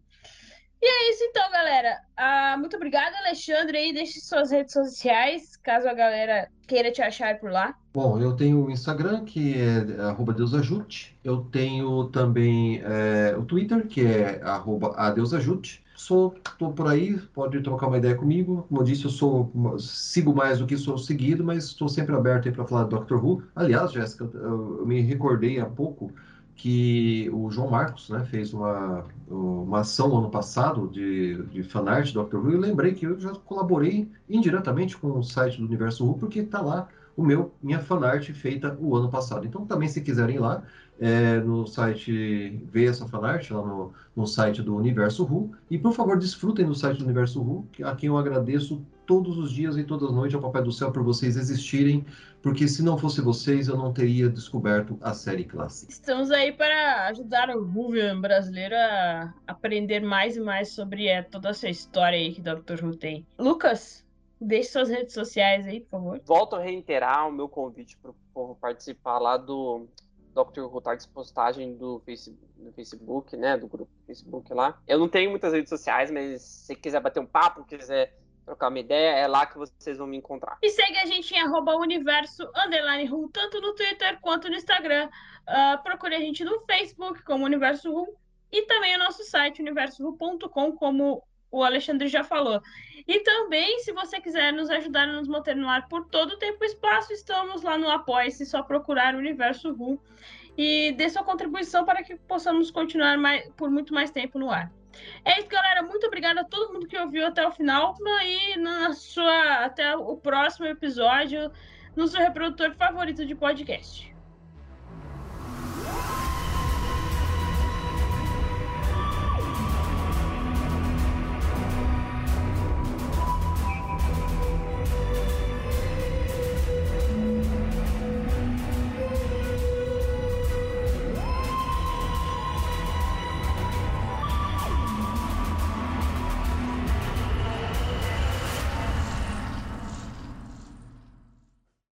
E é isso então, galera. Ah, muito obrigada, Alexandre. Aí, deixe suas redes sociais, caso a galera queira te achar por lá. Bom, eu tenho o Instagram, que é @deusajute. Eu tenho também é, o Twitter, que é @adeusajute. Sou, tô por aí, pode trocar uma ideia comigo. Como eu disse, eu sou sigo mais do que sou seguido, mas estou sempre aberto para falar do Doctor Who. Aliás, Jéssica, eu, eu me recordei há pouco que o João Marcos né, fez uma, uma ação ano passado de, de fanart do Dr. Who e lembrei que eu já colaborei indiretamente com o site do Universo Who, porque está lá o meu, minha fanart feita o ano passado. Então também se quiserem ir lá é, no site, ver essa fanart lá no, no site do Universo Who e por favor desfrutem do site do Universo Who, a quem eu agradeço todos os dias e todas as noites ao Papai do Céu por vocês existirem, porque se não fosse vocês, eu não teria descoberto a série clássica. Estamos aí para ajudar o Ruvian brasileiro a aprender mais e mais sobre é, toda essa história aí que o Dr. Who tem. Lucas, deixe suas redes sociais aí, por favor. Volto a reiterar o meu convite para o povo participar lá do Dr. Who Tardes postagem do Facebook, do Facebook, né, do grupo do Facebook lá. Eu não tenho muitas redes sociais, mas se quiser bater um papo, quiser trocar uma ideia, é lá que vocês vão me encontrar. E segue a gente em arroba universo underline tanto no Twitter quanto no Instagram. Uh, procure a gente no Facebook como Universo Ru e também o nosso site universoru.com, como o Alexandre já falou. E também, se você quiser nos ajudar a nos manter no ar por todo o tempo e espaço, estamos lá no Apoia-se, só procurar o Universo Ru e dê sua contribuição para que possamos continuar mais, por muito mais tempo no ar. É isso, galera. Muito obrigada a todo mundo que ouviu até o final. E na sua, até o próximo episódio no seu reprodutor favorito de podcast.